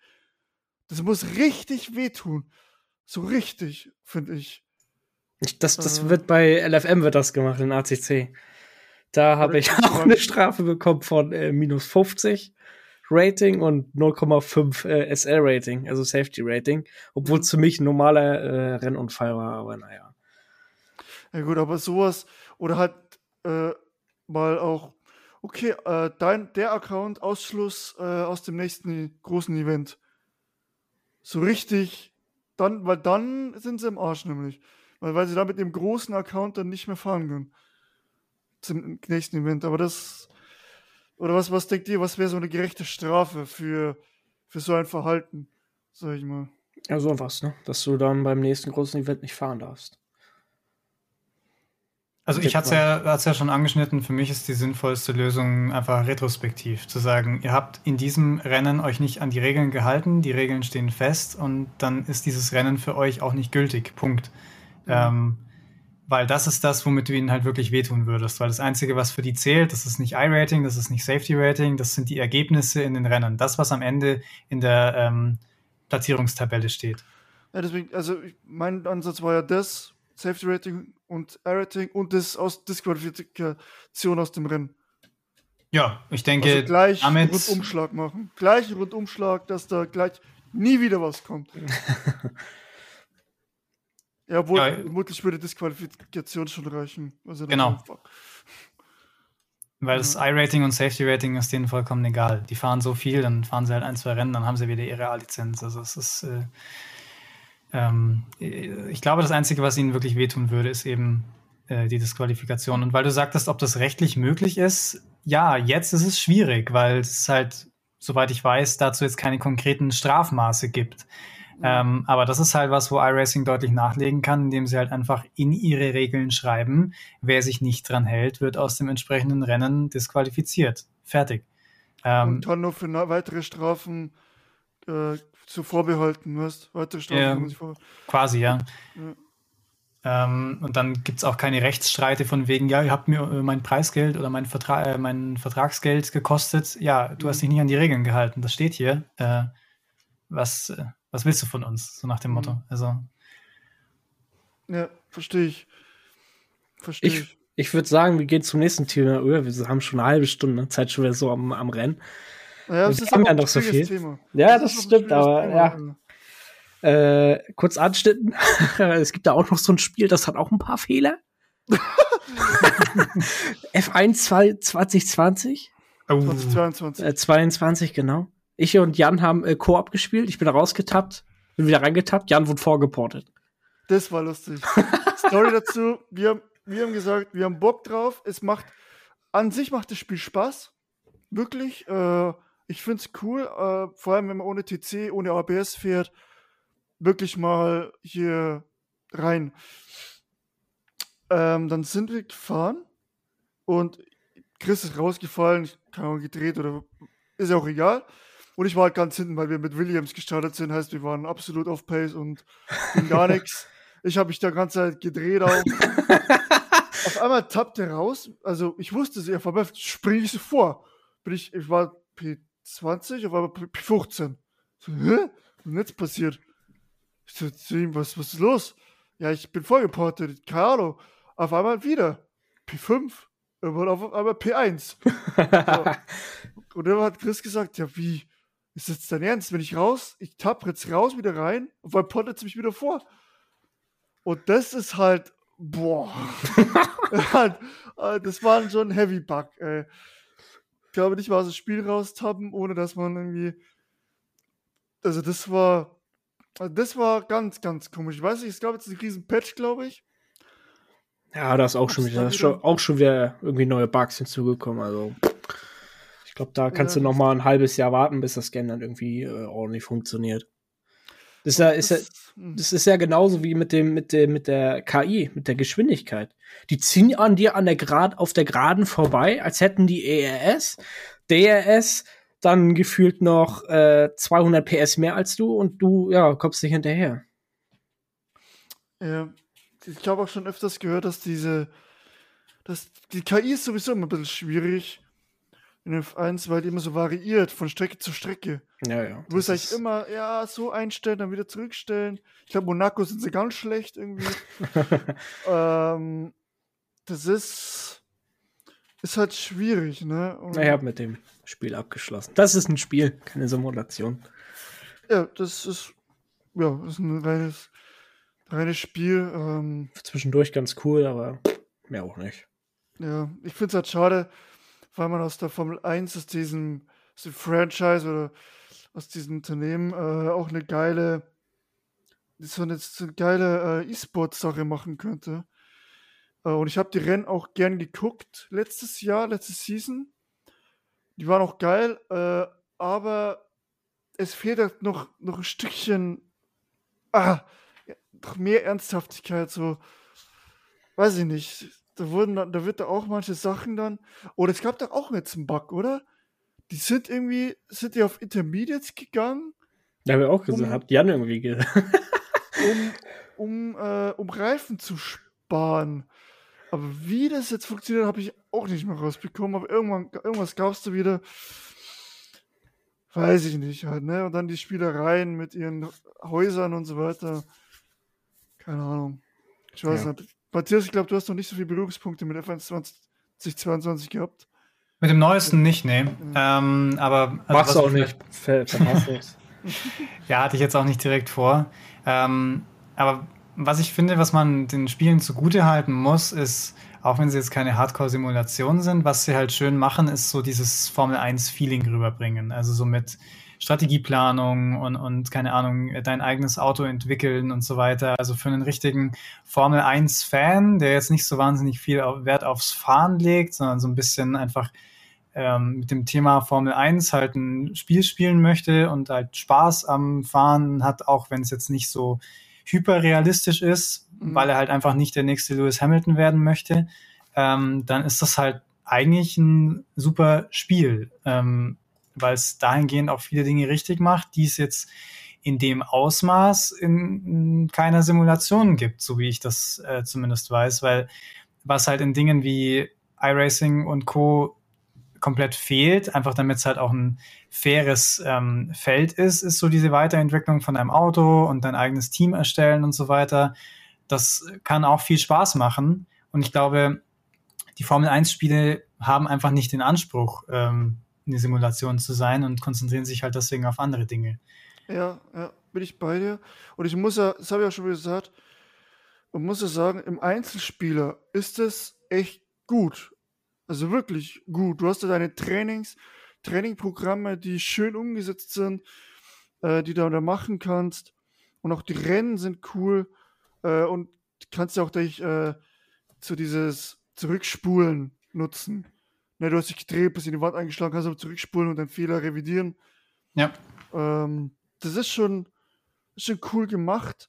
Das muss richtig wehtun. So richtig, finde ich. Das, das äh, wird bei LFM wird das gemacht in ACC. Da habe ich auch eine Strafe bekommen von äh, minus 50 Rating und 0,5 äh, SL-Rating, also Safety-Rating, obwohl es für mich ein normaler äh, Rennunfall war, aber naja. Ja gut, aber sowas, oder halt äh, mal auch, okay, äh, dein, der Account, Ausschluss äh, aus dem nächsten großen Event. So richtig, dann, weil dann sind sie im Arsch nämlich. Weil, weil sie da mit dem großen Account dann nicht mehr fahren können. Zum nächsten Event. Aber das oder was, was denkt ihr, was wäre so eine gerechte Strafe für, für so ein Verhalten, sag ich mal? Ja, sowas, ne? Dass du dann beim nächsten großen Event nicht fahren darfst. Also ich hatte es ja, ja schon angeschnitten, für mich ist die sinnvollste Lösung einfach retrospektiv zu sagen, ihr habt in diesem Rennen euch nicht an die Regeln gehalten, die Regeln stehen fest und dann ist dieses Rennen für euch auch nicht gültig. Punkt. Mhm. Ähm, weil das ist das, womit du ihnen halt wirklich wehtun würdest. Weil das Einzige, was für die zählt, das ist nicht I-Rating, das ist nicht Safety-Rating, das sind die Ergebnisse in den Rennen. Das, was am Ende in der ähm, Platzierungstabelle steht. Ja, deswegen, also mein Ansatz war ja das, Safety-Rating und I-Rating und das aus Disqualifikation aus dem Rennen. Ja, ich denke, also gleich damit Rundumschlag machen. Gleich Rundumschlag, dass da gleich nie wieder was kommt. Ja, obwohl, ja, vermutlich würde Disqualifikation schon reichen. Also genau. Weil das I-Rating und Safety-Rating ist denen vollkommen egal. Die fahren so viel, dann fahren sie halt ein, zwei Rennen, dann haben sie wieder ihre A-Lizenz. Also es ist, äh, ähm, ich glaube, das Einzige, was ihnen wirklich wehtun würde, ist eben äh, die Disqualifikation. Und weil du sagtest, ob das rechtlich möglich ist, ja, jetzt ist es schwierig, weil es halt, soweit ich weiß, dazu jetzt keine konkreten Strafmaße gibt. Ähm, aber das ist halt was, wo iRacing deutlich nachlegen kann, indem sie halt einfach in ihre Regeln schreiben, wer sich nicht dran hält, wird aus dem entsprechenden Rennen disqualifiziert. Fertig. Ähm, Und dann nur für weitere Strafen äh, zu vorbehalten, weißt Weitere Strafen ja, vor Quasi, ja. ja. Ähm, und dann gibt es auch keine Rechtsstreite von wegen, ja, ihr habt mir äh, mein Preisgeld oder mein, Vertra äh, mein Vertragsgeld gekostet. Ja, du mhm. hast dich nicht an die Regeln gehalten. Das steht hier. Äh, was, äh, was willst du von uns? So nach dem Motto. Mhm. Also. Ja, verstehe ich. Verstehe ich. Ich würde sagen, wir gehen zum nächsten Thema über. Wir haben schon eine halbe Stunde Zeit schon wieder so am, am Rennen. Ja, das wir ist haben ja noch so viel. Thema. Ja, Das das stimmt, aber Thema. ja. Äh, kurz anschnitten. es gibt da auch noch so ein Spiel, das hat auch ein paar Fehler. F1 2 2020, Oh. 2022. äh, 22, genau. Ich und Jan haben äh, Koop gespielt. Ich bin rausgetappt, bin wieder reingetappt. Jan wurde vorgeportet. Das war lustig. Story dazu, wir, haben- wir haben gesagt, wir haben Bock drauf. Es macht, an sich macht das Spiel Spaß. Wirklich. Äh, ich finde es cool, äh, vor allem wenn man ohne TC, ohne ABS fährt, wirklich mal hier rein. Ähm, dann sind wir gefahren und Chris ist rausgefallen, ich kann auch gedreht oder ist ja auch egal. Und ich war halt ganz hinten, weil wir mit Williams gestartet sind, heißt, wir waren absolut auf Pace und gar nichts. Ich habe mich da ganze Zeit gedreht auch. auf einmal tappt er raus. Also ich wusste es, auf einmal springe ich so vor. Bin ich, ich war P20, auf einmal P- P15. So, hä? Was ist jetzt passiert? Ich so zu ihm, was, was ist los? Ja, ich bin vorgeportet, keine Ahnung. Auf einmal wieder P5. Irgendwann auf einmal P1. So. Und dann hat Chris gesagt, ja, wie? Ist jetzt dein Ernst? Wenn ich raus, ich tapp jetzt raus, wieder rein, und dann pottet mich wieder vor. Und das ist halt, boah. Halt, äh, das war schon ein Heavy Bug, ey. Ich glaube nicht mal aus dem Spiel raustappen, ohne dass man irgendwie. Also, das war. also Das war ganz, ganz komisch. Ich weiß nicht, es gab jetzt einen riesen Patch, glaube ich. Ja, da ist auch schon wieder, wieder- auch schon wieder irgendwie neue Bugs hinzugekommen. Also ich glaube, da kannst Ja, du noch mal ein halbes Jahr warten, bis das Scan dann irgendwie äh, ordentlich funktioniert. Das ist ja, ist ja, hm. das ist ja genauso wie mit dem, mit dem, mit der KI, mit der Geschwindigkeit. Die ziehen an dir an der Grad, auf der Geraden vorbei, als hätten die ERS, DRS, dann gefühlt noch äh, 200 PS mehr als du und du, ja, kommst nicht hinterher. Ja, ich habe auch schon öfters gehört, dass diese, dass die KI ist sowieso immer ein bisschen schwierig in F1, weil die immer so variiert von Strecke zu Strecke. Ja, ja. Du musst eigentlich immer, ja, so einstellen, dann wieder zurückstellen. Ich glaube, Monaco sind sie ganz schlecht irgendwie. ähm, das ist, ist halt schwierig, ne? Und, Ich habe mit dem Spiel abgeschlossen. Das ist ein Spiel, keine Simulation. Ja, das ist, ja, das ist ein reines, reines Spiel. Ähm, Zwischendurch ganz cool, aber mehr auch nicht. Ja, ich finde es halt schade, weil man aus der Formel 1, aus diesem, aus dem Franchise oder aus diesem Unternehmen äh, auch eine geile, so eine, so eine geile äh, E-Sport-Sache machen könnte. Äh, und ich habe die Rennen auch gern geguckt, letztes Jahr, letzte Season. Die waren auch geil, äh, aber es fehlt halt noch, noch ein Stückchen, ah, noch mehr Ernsthaftigkeit, so, weiß ich nicht. Da wurden dann, da wird da auch manche Sachen dann. Oder es gab doch auch jetzt einen Bug, oder? Die sind irgendwie, sind die auf Intermediates gegangen, Da habe ich auch gesagt, Um- habt Jan irgendwie ge um, um, äh, um Reifen zu sparen. Aber wie das jetzt funktioniert, habe ich auch nicht mehr rausbekommen. Aber irgendwann, irgendwas gab es da wieder. Weiß ich nicht halt, ne? Und dann die Spielereien mit ihren Häusern und so weiter. Keine Ahnung. Ich weiß Ja. nicht. Matthias, ich glaube, du hast noch nicht so viele Berührungspunkte mit F1 2022 gehabt. Mit dem neuesten nicht, nee. Ähm, aber also du auch ich nicht. Ja, hatte ich jetzt auch nicht direkt vor. Ähm, aber was ich finde, was man den Spielen zugute halten muss, ist, auch wenn sie jetzt keine Hardcore-Simulationen sind, was sie halt schön machen, ist so dieses Formel 1-Feeling rüberbringen. Also so mit Strategieplanung und, und keine Ahnung, dein eigenes Auto entwickeln und so weiter. Also für einen richtigen Formel 1-Fan, der jetzt nicht so wahnsinnig viel Wert aufs Fahren legt, sondern so ein bisschen einfach ähm, mit dem Thema Formel 1 halt ein Spiel spielen möchte und halt Spaß am Fahren hat, auch wenn es jetzt nicht so hyperrealistisch ist, Mhm. weil er halt einfach nicht der nächste Lewis Hamilton werden möchte, ähm, dann ist das halt eigentlich ein super Spiel, ähm, weil es dahingehend auch viele Dinge richtig macht, die es jetzt in dem Ausmaß in, in keiner Simulation gibt, so wie ich das äh, zumindest weiß, weil was halt in Dingen wie iRacing und Co komplett fehlt, einfach damit es halt auch ein faires ähm, Feld ist, ist so diese Weiterentwicklung von einem Auto und dein eigenes Team erstellen und so weiter. Das kann auch viel Spaß machen. Und ich glaube, die Formel 1-Spiele haben einfach nicht den Anspruch, ähm, eine Simulation zu sein und konzentrieren sich halt deswegen auf andere Dinge. Ja, ja, bin ich bei dir. Und ich muss ja, das habe ich auch schon gesagt, man muss ja sagen, im Einzelspieler ist es echt gut. Also wirklich gut. Du hast ja deine Trainings, Trainingprogramme, die schön umgesetzt sind, äh, die du da machen kannst. Und auch die Rennen sind cool. Äh, und kannst ja auch dich äh, zu dieses Zurückspulen nutzen. Ne, du hast dich gedreht, bist in die Wand eingeschlagen, kannst aber zurückspulen und deinen Fehler revidieren. Ja. Ähm, das ist schon, ist schon cool gemacht.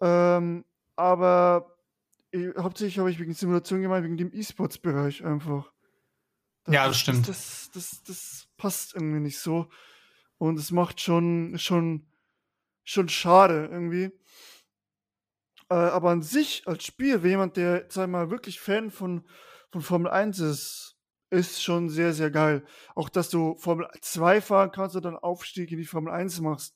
Ähm, aber ich, hauptsächlich habe ich wegen Simulation gemeint, wegen dem E-Sports-Bereich einfach. Das, ja, das stimmt. Das, das, das, passt irgendwie nicht so. Und es macht schon, schon, schon schade irgendwie. Äh, aber an sich als Spiel, wenn jemand, der, sag mal, wirklich Fan von, von Formel 1 ist, ist schon sehr, sehr geil. Auch, dass du Formel 2 fahren kannst und dann Aufstieg in die Formel 1 machst.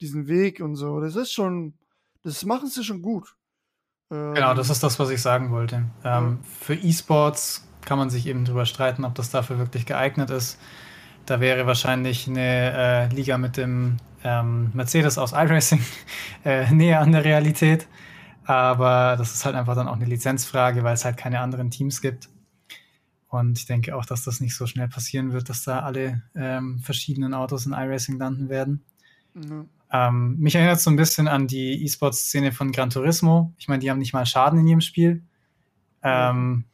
Diesen Weg und so. Das ist schon, das machen sie schon gut. Ähm, genau, das ist das, was ich sagen wollte. Ähm, ja. Für E-Sports kann man sich eben drüber streiten, ob das dafür wirklich geeignet ist. Da wäre wahrscheinlich eine äh, Liga mit dem ähm, Mercedes aus iRacing äh, näher an der Realität. Aber das ist halt einfach dann auch eine Lizenzfrage, weil es halt keine anderen Teams gibt. Und ich denke auch, dass das nicht so schnell passieren wird, dass da alle ähm, verschiedenen Autos in iRacing landen werden. Mhm. Ähm, mich erinnert so ein bisschen an die E-Sports-Szene von Gran Turismo. Ich meine, die haben nicht mal Schaden in ihrem Spiel. Ähm,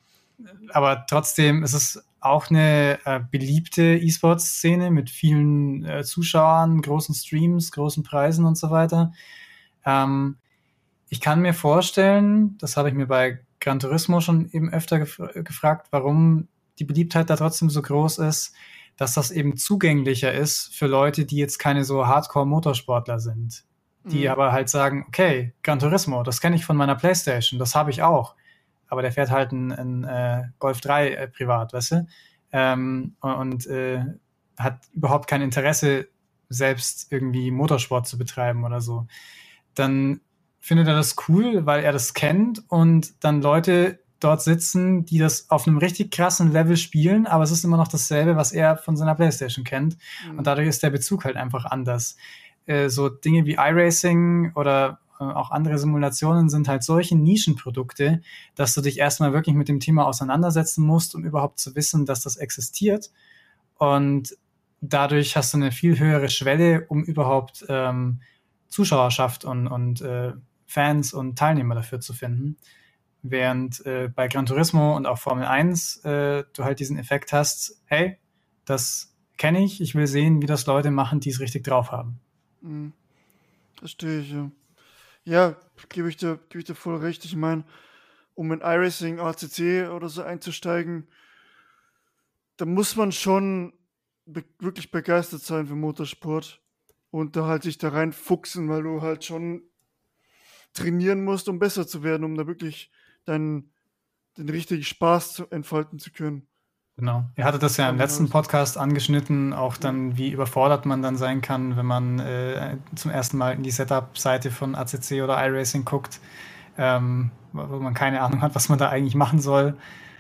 aber trotzdem ist es auch eine äh, beliebte E-Sports-Szene mit vielen äh, Zuschauern, großen Streams, großen Preisen und so weiter. Ähm, ich kann mir vorstellen, das habe ich mir bei Gran Turismo schon eben öfter gef gefragt, warum die Beliebtheit da trotzdem so groß ist, dass das eben zugänglicher ist für Leute, die jetzt keine so Hardcore-Motorsportler sind. Die mhm. aber halt sagen, okay, Gran Turismo, das kenne ich von meiner Playstation, das habe ich auch. Aber der fährt halt ein, ein äh, Golf 3 äh, privat, weißt du? Ähm, und äh, hat überhaupt kein Interesse, selbst irgendwie Motorsport zu betreiben oder so. Dann findet er das cool, weil er das kennt und dann Leute dort sitzen, die das auf einem richtig krassen Level spielen, aber es ist immer noch dasselbe, was er von seiner Playstation kennt. Mhm. Und dadurch ist der Bezug halt einfach anders. Äh, so Dinge wie iRacing oder äh, auch andere Simulationen sind halt solche Nischenprodukte, dass du dich erstmal wirklich mit dem Thema auseinandersetzen musst, um überhaupt zu wissen, dass das existiert. Und dadurch hast du eine viel höhere Schwelle, um überhaupt ähm, Zuschauerschaft und, und äh, Fans und Teilnehmer dafür zu finden. Während äh, bei Gran Turismo und auch Formel 1 äh, du halt diesen Effekt hast, hey, das kenne ich, ich will sehen, wie das Leute machen, die es richtig drauf haben. Mhm. Verstehe ich, ja. Ja, gebe ich, dir, gebe ich dir voll recht. Ich meine, um in iRacing, ACC oder so einzusteigen, da muss man schon be wirklich begeistert sein für Motorsport und da halt sich da reinfuchsen, weil du halt schon trainieren musst, um besser zu werden, um da wirklich deinen den richtigen Spaß zu, entfalten zu können. Genau. Ihr hattet das ja im letzten Podcast angeschnitten, auch dann, wie überfordert man dann sein kann, wenn man äh, zum ersten Mal in die Setup-Seite von ACC oder iRacing guckt, ähm, wo man keine Ahnung hat, was man da eigentlich machen soll.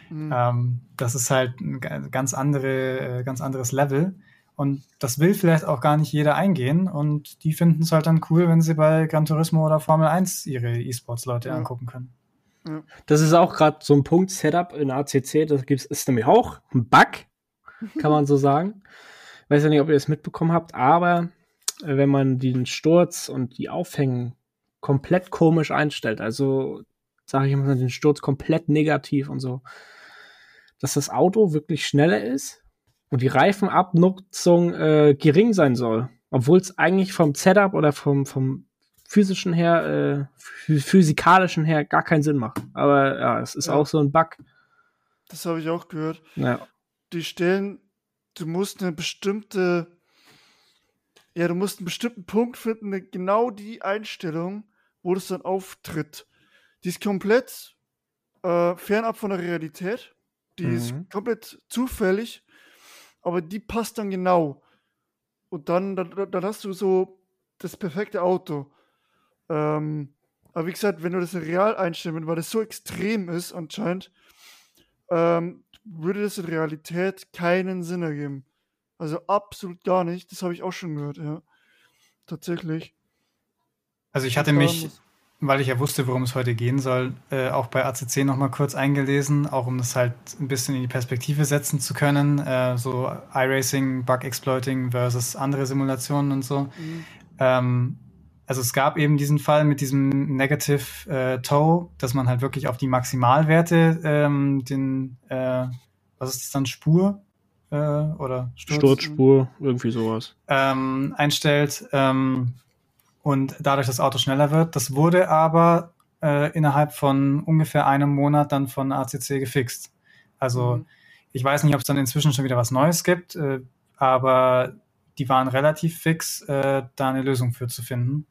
Mhm. Ähm, das ist halt ein ganz, andere, äh, ganz anderes Level. Und das will vielleicht auch gar nicht jeder eingehen. Und die finden es halt dann cool, wenn sie bei Gran Turismo oder Formel 1 ihre E-Sports-Leute ja. angucken können. Ja. Das ist auch gerade so ein Punkt, Setup in ACC, das gibt's, ist nämlich auch ein Bug, kann man so sagen. Weiß ja nicht, ob ihr das mitbekommen habt, aber äh, wenn man den Sturz und die Aufhängen komplett komisch einstellt, also sage ich mal, den Sturz komplett negativ und so, dass das Auto wirklich schneller ist und die Reifenabnutzung äh, gering sein soll. Obwohl es eigentlich vom Setup oder vom, vom physischen her, äh, physikalischen her gar keinen Sinn macht. Aber ja, es ist ja. auch so ein Bug. Das habe ich auch gehört. Ja. Die stellen, du musst eine bestimmte, ja, du musst einen bestimmten Punkt finden, genau die Einstellung, wo das dann auftritt. Die ist komplett äh, fernab von der Realität. Die mhm. ist komplett zufällig aber die passt dann genau. Und dann, dann, dann hast du so das perfekte Auto. Ähm, aber wie gesagt, wenn du das real einstellen, weil das so extrem ist anscheinend, ähm, würde das in Realität keinen Sinn ergeben. Also absolut gar nicht. Das habe ich auch schon gehört, ja. Tatsächlich. Also ich hatte mich, weil ich ja wusste, worum es heute gehen soll, äh, auch bei ACC nochmal kurz eingelesen, auch um das halt ein bisschen in die Perspektive setzen zu können. Äh, so iRacing, Bug-Exploiting versus andere Simulationen und so. Mhm. Ähm, also es gab eben diesen Fall mit diesem Negative äh, Toe, dass man halt wirklich auf die Maximalwerte ähm, den, äh, was ist das dann, Spur äh, oder Sturz? Sturzspur, irgendwie sowas. Ähm, einstellt ähm, und dadurch das Auto schneller wird. Das wurde aber äh, innerhalb von ungefähr einem Monat dann von ACC gefixt. Also mhm. ich weiß nicht, ob es dann inzwischen schon wieder was Neues gibt, äh, aber die waren relativ fix, äh, da eine Lösung für zu finden.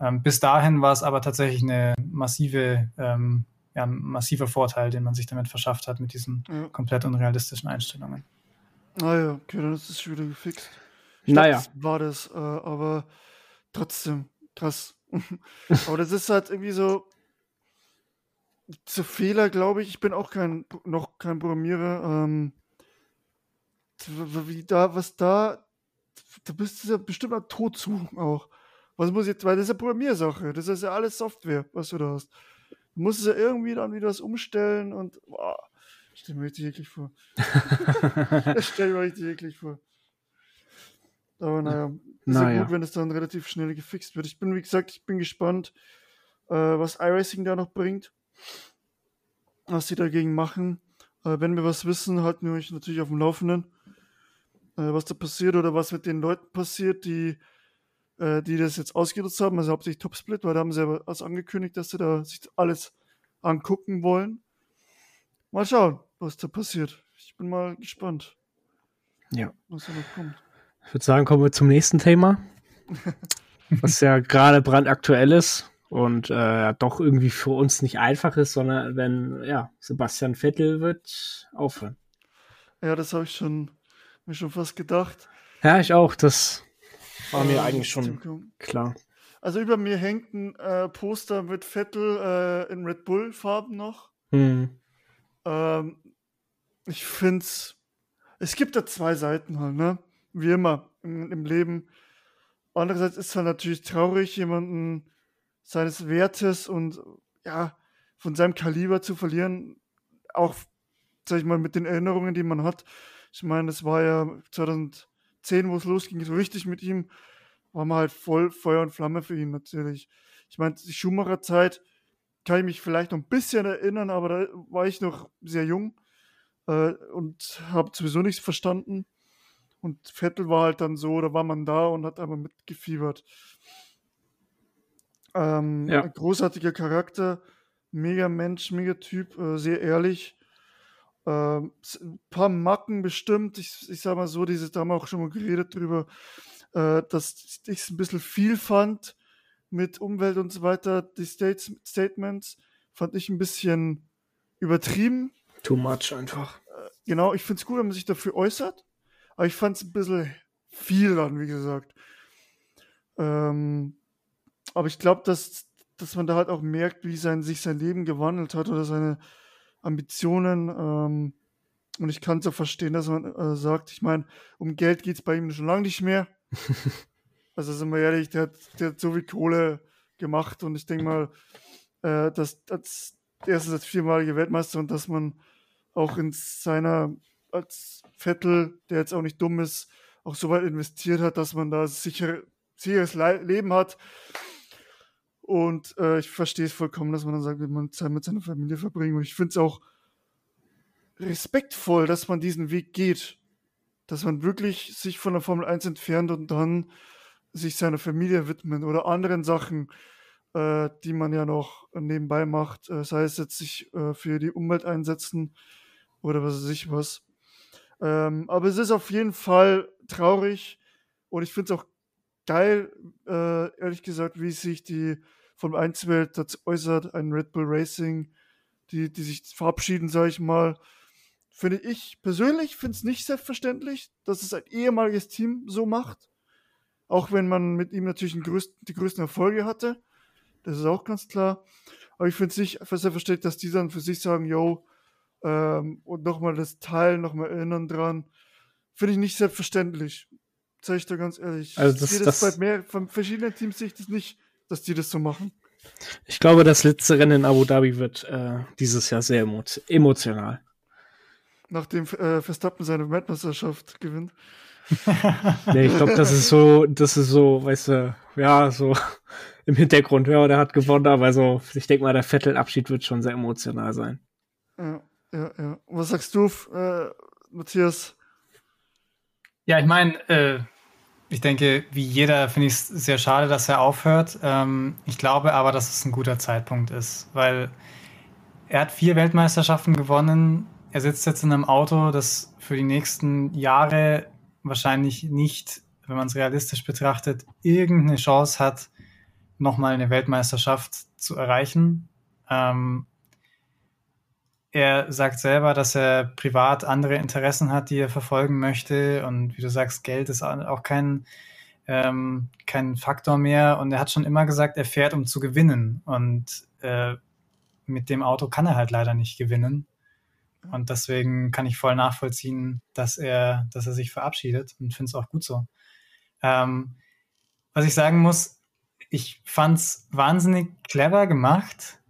Ähm, bis dahin war es aber tatsächlich eine massive, ähm, ja, ein massiver Vorteil, den man sich damit verschafft hat, mit diesen ja. komplett unrealistischen Einstellungen. Naja, ah okay, dann ist es schon wieder gefixt. Ich naja. Dachte, das war das, äh, aber trotzdem krass. aber das ist halt irgendwie so, zu Fehler, glaube ich. Ich bin auch kein, noch kein Programmierer. Ähm, wie da, was da, da bist du ja bestimmt mal tot suchen auch. Was muss ich jetzt, weil das ist ja Programmiersache, das ist ja alles Software, was du da hast. Du musst es ja irgendwie dann wieder was umstellen und boah, stell mir richtig eklig vor. stell mir richtig eklig vor. Aber naja, ist naja. ja gut, wenn es dann relativ schnell gefixt wird. Ich bin, wie gesagt, ich bin gespannt, äh, was iRacing da noch bringt, was sie dagegen machen. Äh, wenn wir was wissen, halten wir euch natürlich auf dem Laufenden, äh, was da passiert oder was mit den Leuten passiert, die äh, die das jetzt ausgenutzt haben, also hauptsächlich Topsplit, weil da haben sie ja was angekündigt, dass sie da sich alles angucken wollen. Mal schauen, was da passiert. Ich bin mal gespannt. Ja. Was da noch kommt. Ich würde sagen, kommen wir zum nächsten Thema. was ja gerade brandaktuell ist und äh, doch irgendwie für uns nicht einfach ist, sondern wenn ja, Sebastian Vettel wird aufhören. Ja, das habe ich schon mir schon fast gedacht. Ja, ich auch. Das war mir eigentlich schon klar. Also über mir hängt ein äh, Poster mit Vettel äh, in Red Bull-Farben noch. Hm. Ähm, ich finde es, es gibt da zwei Seiten halt, ne? Wie immer im, im Leben. Andererseits ist es halt natürlich traurig, jemanden seines Wertes und ja, von seinem Kaliber zu verlieren. Auch, sag ich mal, mit den Erinnerungen, die man hat. Ich meine, es war ja 2000 10, wo es losging, so richtig mit ihm, war man halt voll Feuer und Flamme für ihn natürlich. Ich meine, die Schumacher Zeit kann ich mich vielleicht noch ein bisschen erinnern, aber da war ich noch sehr jung äh, und habe sowieso nichts verstanden. Und Vettel war halt dann so, da war man da und hat aber mitgefiebert. Ähm, ja. großartiger Charakter, mega Mensch, mega Typ, äh, sehr ehrlich. Ähm, ein paar Macken bestimmt. Ich, ich sag mal so, diese, da haben wir auch schon mal geredet drüber, äh, dass ich es ein bisschen viel fand mit Umwelt und so weiter. Die States, Statements fand ich ein bisschen übertrieben. Too much einfach. Äh, genau, ich finde es gut, wenn man sich dafür äußert. Aber ich fand es ein bisschen viel dann, wie gesagt. Ähm, aber ich glaube, dass, dass man da halt auch merkt, wie sein, sich sein Leben gewandelt hat oder seine, Ambitionen. Ähm, und ich kann es auch verstehen, dass man äh, sagt, ich meine, um Geld geht es bei ihm schon lange nicht mehr. also sind wir ehrlich, der hat, der hat so viel Kohle gemacht und ich denke mal, äh, dass als erstens als viermalige Weltmeister und dass man auch in seiner als Vettel, der jetzt auch nicht dumm ist, auch so weit investiert hat, dass man da sicher, sicheres Le Leben hat. Und äh, ich verstehe es vollkommen, dass man dann sagt, man Zeit mit seiner Familie verbringen. Und ich finde es auch respektvoll, dass man diesen Weg geht. Dass man wirklich sich von der Formel 1 entfernt und dann sich seiner Familie widmet oder anderen Sachen, äh, die man ja noch nebenbei macht. Äh, sei es jetzt sich äh, für die Umwelt einsetzen oder was weiß ich was. Ähm, aber es ist auf jeden Fall traurig und ich finde es auch geil, äh, ehrlich gesagt, wie sich die vom 1 Welt dazu äußert, ein Red Bull Racing, die, die sich verabschieden, sage ich mal. Finde ich persönlich finde es nicht selbstverständlich, dass es ein ehemaliges Team so macht. Auch wenn man mit ihm natürlich größten, die größten Erfolge hatte. Das ist auch ganz klar. Aber ich finde es nicht selbstverständlich, dass die dann für sich sagen, yo, ähm, und nochmal das Teil, nochmal erinnern dran. Finde ich nicht selbstverständlich. Zeige ich da ganz ehrlich. Also das, ich das, das bei mehr, von verschiedenen Teams sehe ich das nicht, dass die das so machen. Ich glaube, das letzte Rennen in Abu Dhabi wird äh, dieses Jahr sehr emo emotional. Nachdem äh, Verstappen seine Weltmeisterschaft gewinnt. nee, ich glaube, das ist so, das ist so, weißt du, ja, so im Hintergrund, ja, der hat gewonnen, aber so, ich denke mal, der Vettel-Abschied wird schon sehr emotional sein. Ja, ja, ja. Was sagst du, äh, Matthias? Ja, ich meine, äh, ich denke, wie jeder finde ich es sehr schade, dass er aufhört. Ähm, ich glaube aber, dass es ein guter Zeitpunkt ist, weil er hat vier Weltmeisterschaften gewonnen. Er sitzt jetzt in einem Auto, das für die nächsten Jahre wahrscheinlich nicht, wenn man es realistisch betrachtet, irgendeine Chance hat, nochmal eine Weltmeisterschaft zu erreichen. Ähm, er sagt selber, dass er privat andere Interessen hat, die er verfolgen möchte. Und wie du sagst, Geld ist auch kein, ähm, kein Faktor mehr. Und er hat schon immer gesagt, er fährt, um zu gewinnen. Und äh, mit dem Auto kann er halt leider nicht gewinnen. Und deswegen kann ich voll nachvollziehen, dass er, dass er sich verabschiedet und finde es auch gut so. Ähm, was ich sagen muss, ich fand es wahnsinnig clever gemacht.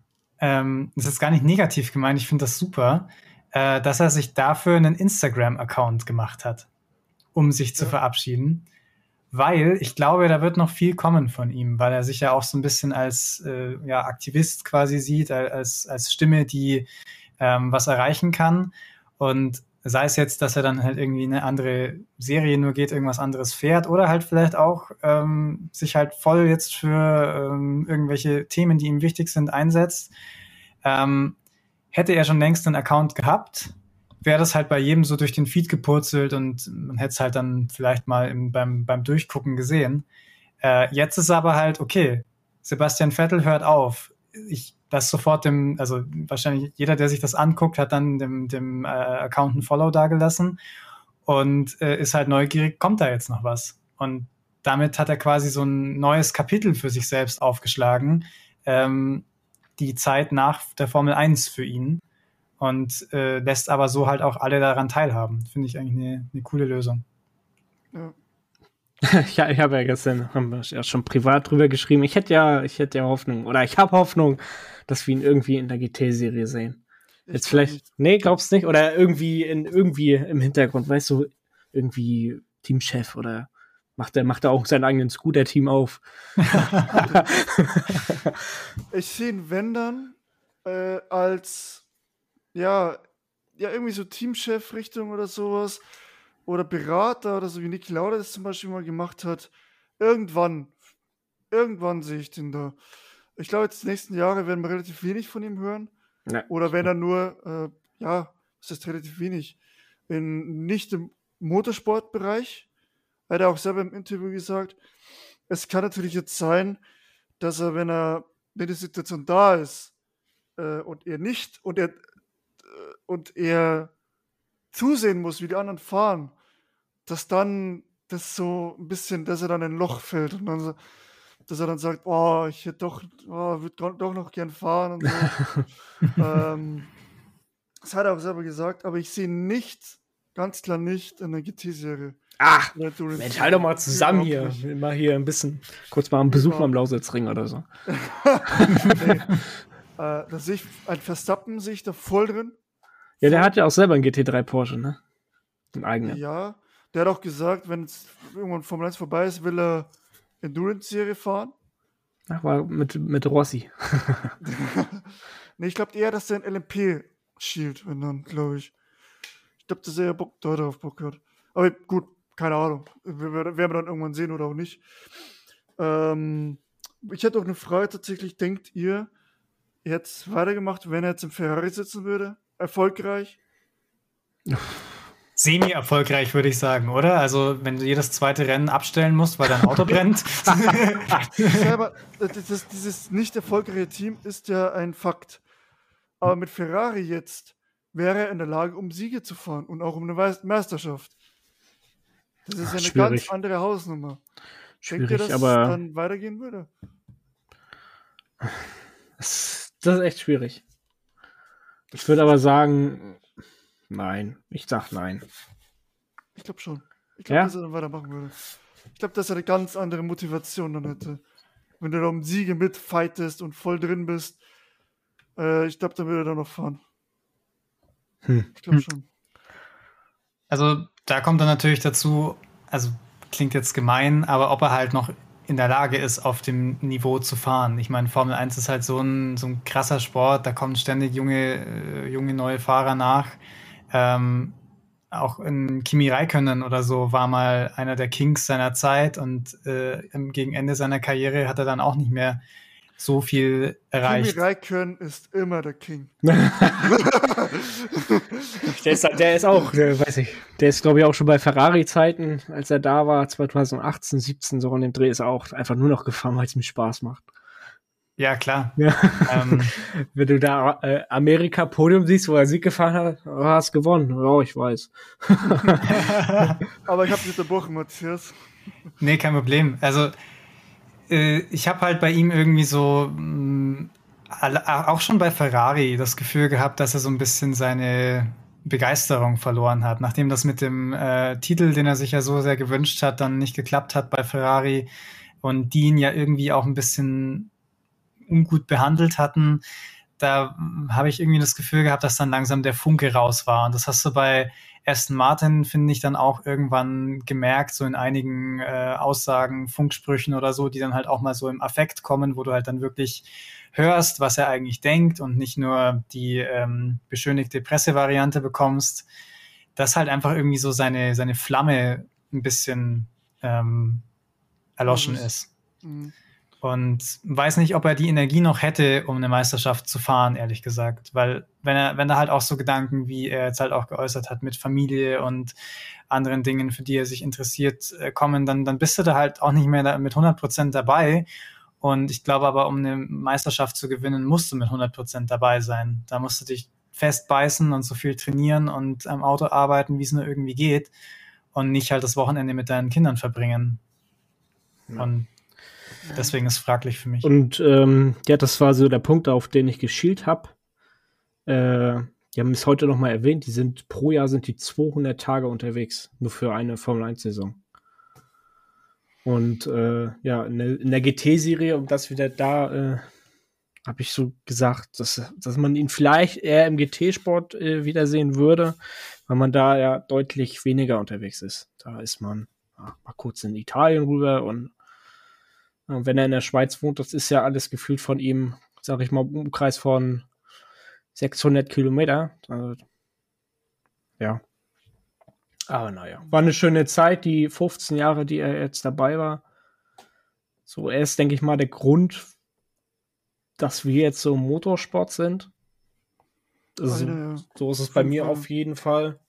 Ähm, das ist gar nicht negativ gemeint, ich finde das super, äh, dass er sich dafür einen Instagram-Account gemacht hat, um sich zu ja. verabschieden. Weil ich glaube, da wird noch viel kommen von ihm, weil er sich ja auch so ein bisschen als äh, ja, Aktivist quasi sieht, als, als Stimme, die ähm, was erreichen kann. Und sei es jetzt, dass er dann halt irgendwie eine andere Serie nur geht, irgendwas anderes fährt oder halt vielleicht auch ähm, sich halt voll jetzt für ähm, irgendwelche Themen, die ihm wichtig sind, einsetzt. Ähm, hätte er schon längst einen Account gehabt, wäre das halt bei jedem so durch den Feed gepurzelt und man hätte es halt dann vielleicht mal im, beim, beim Durchgucken gesehen. Äh, jetzt ist aber halt, okay, Sebastian Vettel hört auf. Ich das sofort dem, also wahrscheinlich jeder, der sich das anguckt, hat dann dem, dem äh, Account ein Follow dagelassen und äh, ist halt neugierig, kommt da jetzt noch was? Und damit hat er quasi so ein neues Kapitel für sich selbst aufgeschlagen, ähm, die Zeit nach der Formel 1 für ihn und äh, lässt aber so halt auch alle daran teilhaben. Finde ich eigentlich eine, eine coole Lösung. Ja. ja, ich habe ja gestern haben wir ja schon privat drüber geschrieben. Ich hätte ja, ich hätte ja Hoffnung oder ich habe Hoffnung, dass wir ihn irgendwie in der GT-Serie sehen. Jetzt vielleicht, nicht. nee, glaubst nicht? Oder irgendwie in irgendwie im Hintergrund, weißt du, irgendwie Teamchef oder macht er macht er auch sein eigenes Scooter-Team auf. ich sehe ihn, wenn dann, äh, als ja, ja, irgendwie so Teamchef-Richtung oder sowas. Oder Berater oder so, wie Nick Lauda das zum Beispiel mal gemacht hat. Irgendwann, irgendwann sehe ich den da. Ich glaube, jetzt die nächsten Jahre werden wir relativ wenig von ihm hören. Ja. Oder wenn er nur, äh, ja, das ist relativ wenig. In, nicht im Motorsportbereich, hat er auch selber im Interview gesagt. Es kann natürlich jetzt sein, dass er, wenn er, wenn die Situation da ist, äh, und er nicht, und er, äh, und er zusehen muss, wie die anderen fahren, dass dann das so ein bisschen, dass er dann in ein Loch fällt und dann so, dass er dann sagt, oh, ich hätte doch, oh, würde doch noch gern fahren und so. ähm, das hat er auch selber gesagt, aber ich sehe nicht, ganz klar nicht in der GT-Serie. Ach, Mensch, halt doch mal zusammen hier. Mal hier ein bisschen, kurz mal einen Besuch am Lausitzring oder so. nee. äh, da sehe ich, ein Verstappen sehe ich da voll drin. Ja, der hat ja auch selber einen GT3 Porsche, ne? Ein eigener. Ja, der hat auch gesagt, wenn es irgendwann Formel 1 vorbei ist, will er Endurance-Serie fahren. Ach, war mit, mit Rossi. nee, ich glaube eher, dass der ein LMP schielt, wenn dann, glaube ich. Ich glaube, dass er Bock, darauf Bock hat. Aber gut, keine Ahnung. Werden wir dann irgendwann sehen oder auch nicht. Ähm, ich hätte auch eine Frage tatsächlich. Denkt ihr, er hätte es weitergemacht, wenn er jetzt im Ferrari sitzen würde? Erfolgreich? Semi-erfolgreich, würde ich sagen, oder? Also, wenn du jedes zweite Rennen abstellen musst, weil dein Auto brennt. Selber, das, dieses nicht erfolgreiche Team ist ja ein Fakt. Aber mit Ferrari jetzt wäre er in der Lage, um Siege zu fahren und auch um eine Meisterschaft. Das ist Ach, eine schwierig. ganz andere Hausnummer. Schwierig, Denkt ihr, dass aber es dann weitergehen würde? Das, das ist echt schwierig. Ich würde aber sagen, Nein, ich sag nein. Ich glaube schon. Ich glaube, Ja? dass er dann weitermachen würde. Ich glaube, dass er eine ganz andere Motivation dann hätte. Wenn du da um Siege mitfightest und voll drin bist. Äh, ich glaube, dann würde er da noch fahren. Hm. Ich glaube Hm. schon. Also da kommt dann natürlich dazu, also klingt jetzt gemein, aber ob er halt noch in der Lage ist, auf dem Niveau zu fahren. Ich meine, Formel 1 ist halt so ein, so ein krasser Sport, da kommen ständig junge, äh, junge neue Fahrer nach. Ähm, auch in Kimi Räikkönen oder so war mal einer der Kings seiner Zeit und äh, gegen Ende seiner Karriere hat er dann auch nicht mehr so viel erreicht. Kimi Räikkönen ist immer der King. Der ist, der ist auch, der, weiß ich, der ist glaube ich auch schon bei Ferrari-Zeiten, als er da war, 2018, 17, so in dem Dreh ist er auch einfach nur noch gefahren, weil es mir Spaß macht. Ja, klar. Ja. ähm, Wenn du da äh, Amerika-Podium siehst, wo er Sieg gefahren hat, oh, hast gewonnen. Ja, ich weiß. Aber ich habe dich unterbrochen, Matthias. Nee, kein Problem. Also äh, ich habe halt bei ihm irgendwie so mh, alle- auch schon bei Ferrari das Gefühl gehabt, dass er so ein bisschen seine Begeisterung verloren hat, nachdem das mit dem äh, Titel, den er sich ja so sehr gewünscht hat, dann nicht geklappt hat bei Ferrari und die ihn ja irgendwie auch ein bisschen ungut behandelt hatten. Da habe ich irgendwie das Gefühl gehabt, dass dann langsam der Funke raus war. Und das hast du bei Aston Martin, finde ich, dann auch irgendwann gemerkt, so in einigen äh, Aussagen, Funksprüchen oder so, die dann halt auch mal so im Affekt kommen, wo du halt dann wirklich hörst, was er eigentlich denkt und nicht nur die ähm, beschönigte Pressevariante bekommst, dass halt einfach irgendwie so seine, seine Flamme ein bisschen ähm, erloschen Mhm. ist. Mhm. Und weiß nicht, ob er die Energie noch hätte, um eine Meisterschaft zu fahren, ehrlich gesagt. Weil wenn er, wenn er halt auch so Gedanken, wie er jetzt halt auch geäußert hat, mit Familie und anderen Dingen, für die er sich interessiert, äh, kommen, dann, dann bist du da halt auch nicht mehr da mit 100 Prozent dabei. Und ich glaube aber, um eine Meisterschaft zu gewinnen, musst du mit 100 Prozent dabei sein. Da musst du dich festbeißen und so viel trainieren und am Auto arbeiten, wie es nur irgendwie geht. Und nicht halt das Wochenende mit deinen Kindern verbringen. Ja. Und deswegen ist es fraglich für mich. Und ähm, ja, das war so der Punkt, auf den ich geschielt habe. Äh, die haben es heute noch mal erwähnt, die sind pro Jahr sind die 200 Tage unterwegs, nur für eine Formel 1 Saison. Und äh, ja, in der, in der GT-Serie, um das wieder da, äh, habe ich so gesagt, dass, dass man ihn vielleicht eher im GT-Sport äh, wiedersehen würde, weil man da ja deutlich weniger unterwegs ist. Da ist man ja, mal kurz in Italien rüber und und wenn er in der Schweiz wohnt, das ist ja alles gefühlt von ihm, sag ich mal, im Umkreis von 600 Kilometer. Also, ja. Aber naja, war eine schöne Zeit, die 15 Jahre, die er jetzt dabei war. So, er ist, denke ich mal, der Grund, dass wir jetzt so im Motorsport sind. Also, ja. so ist es bei mir auf jeden Fall.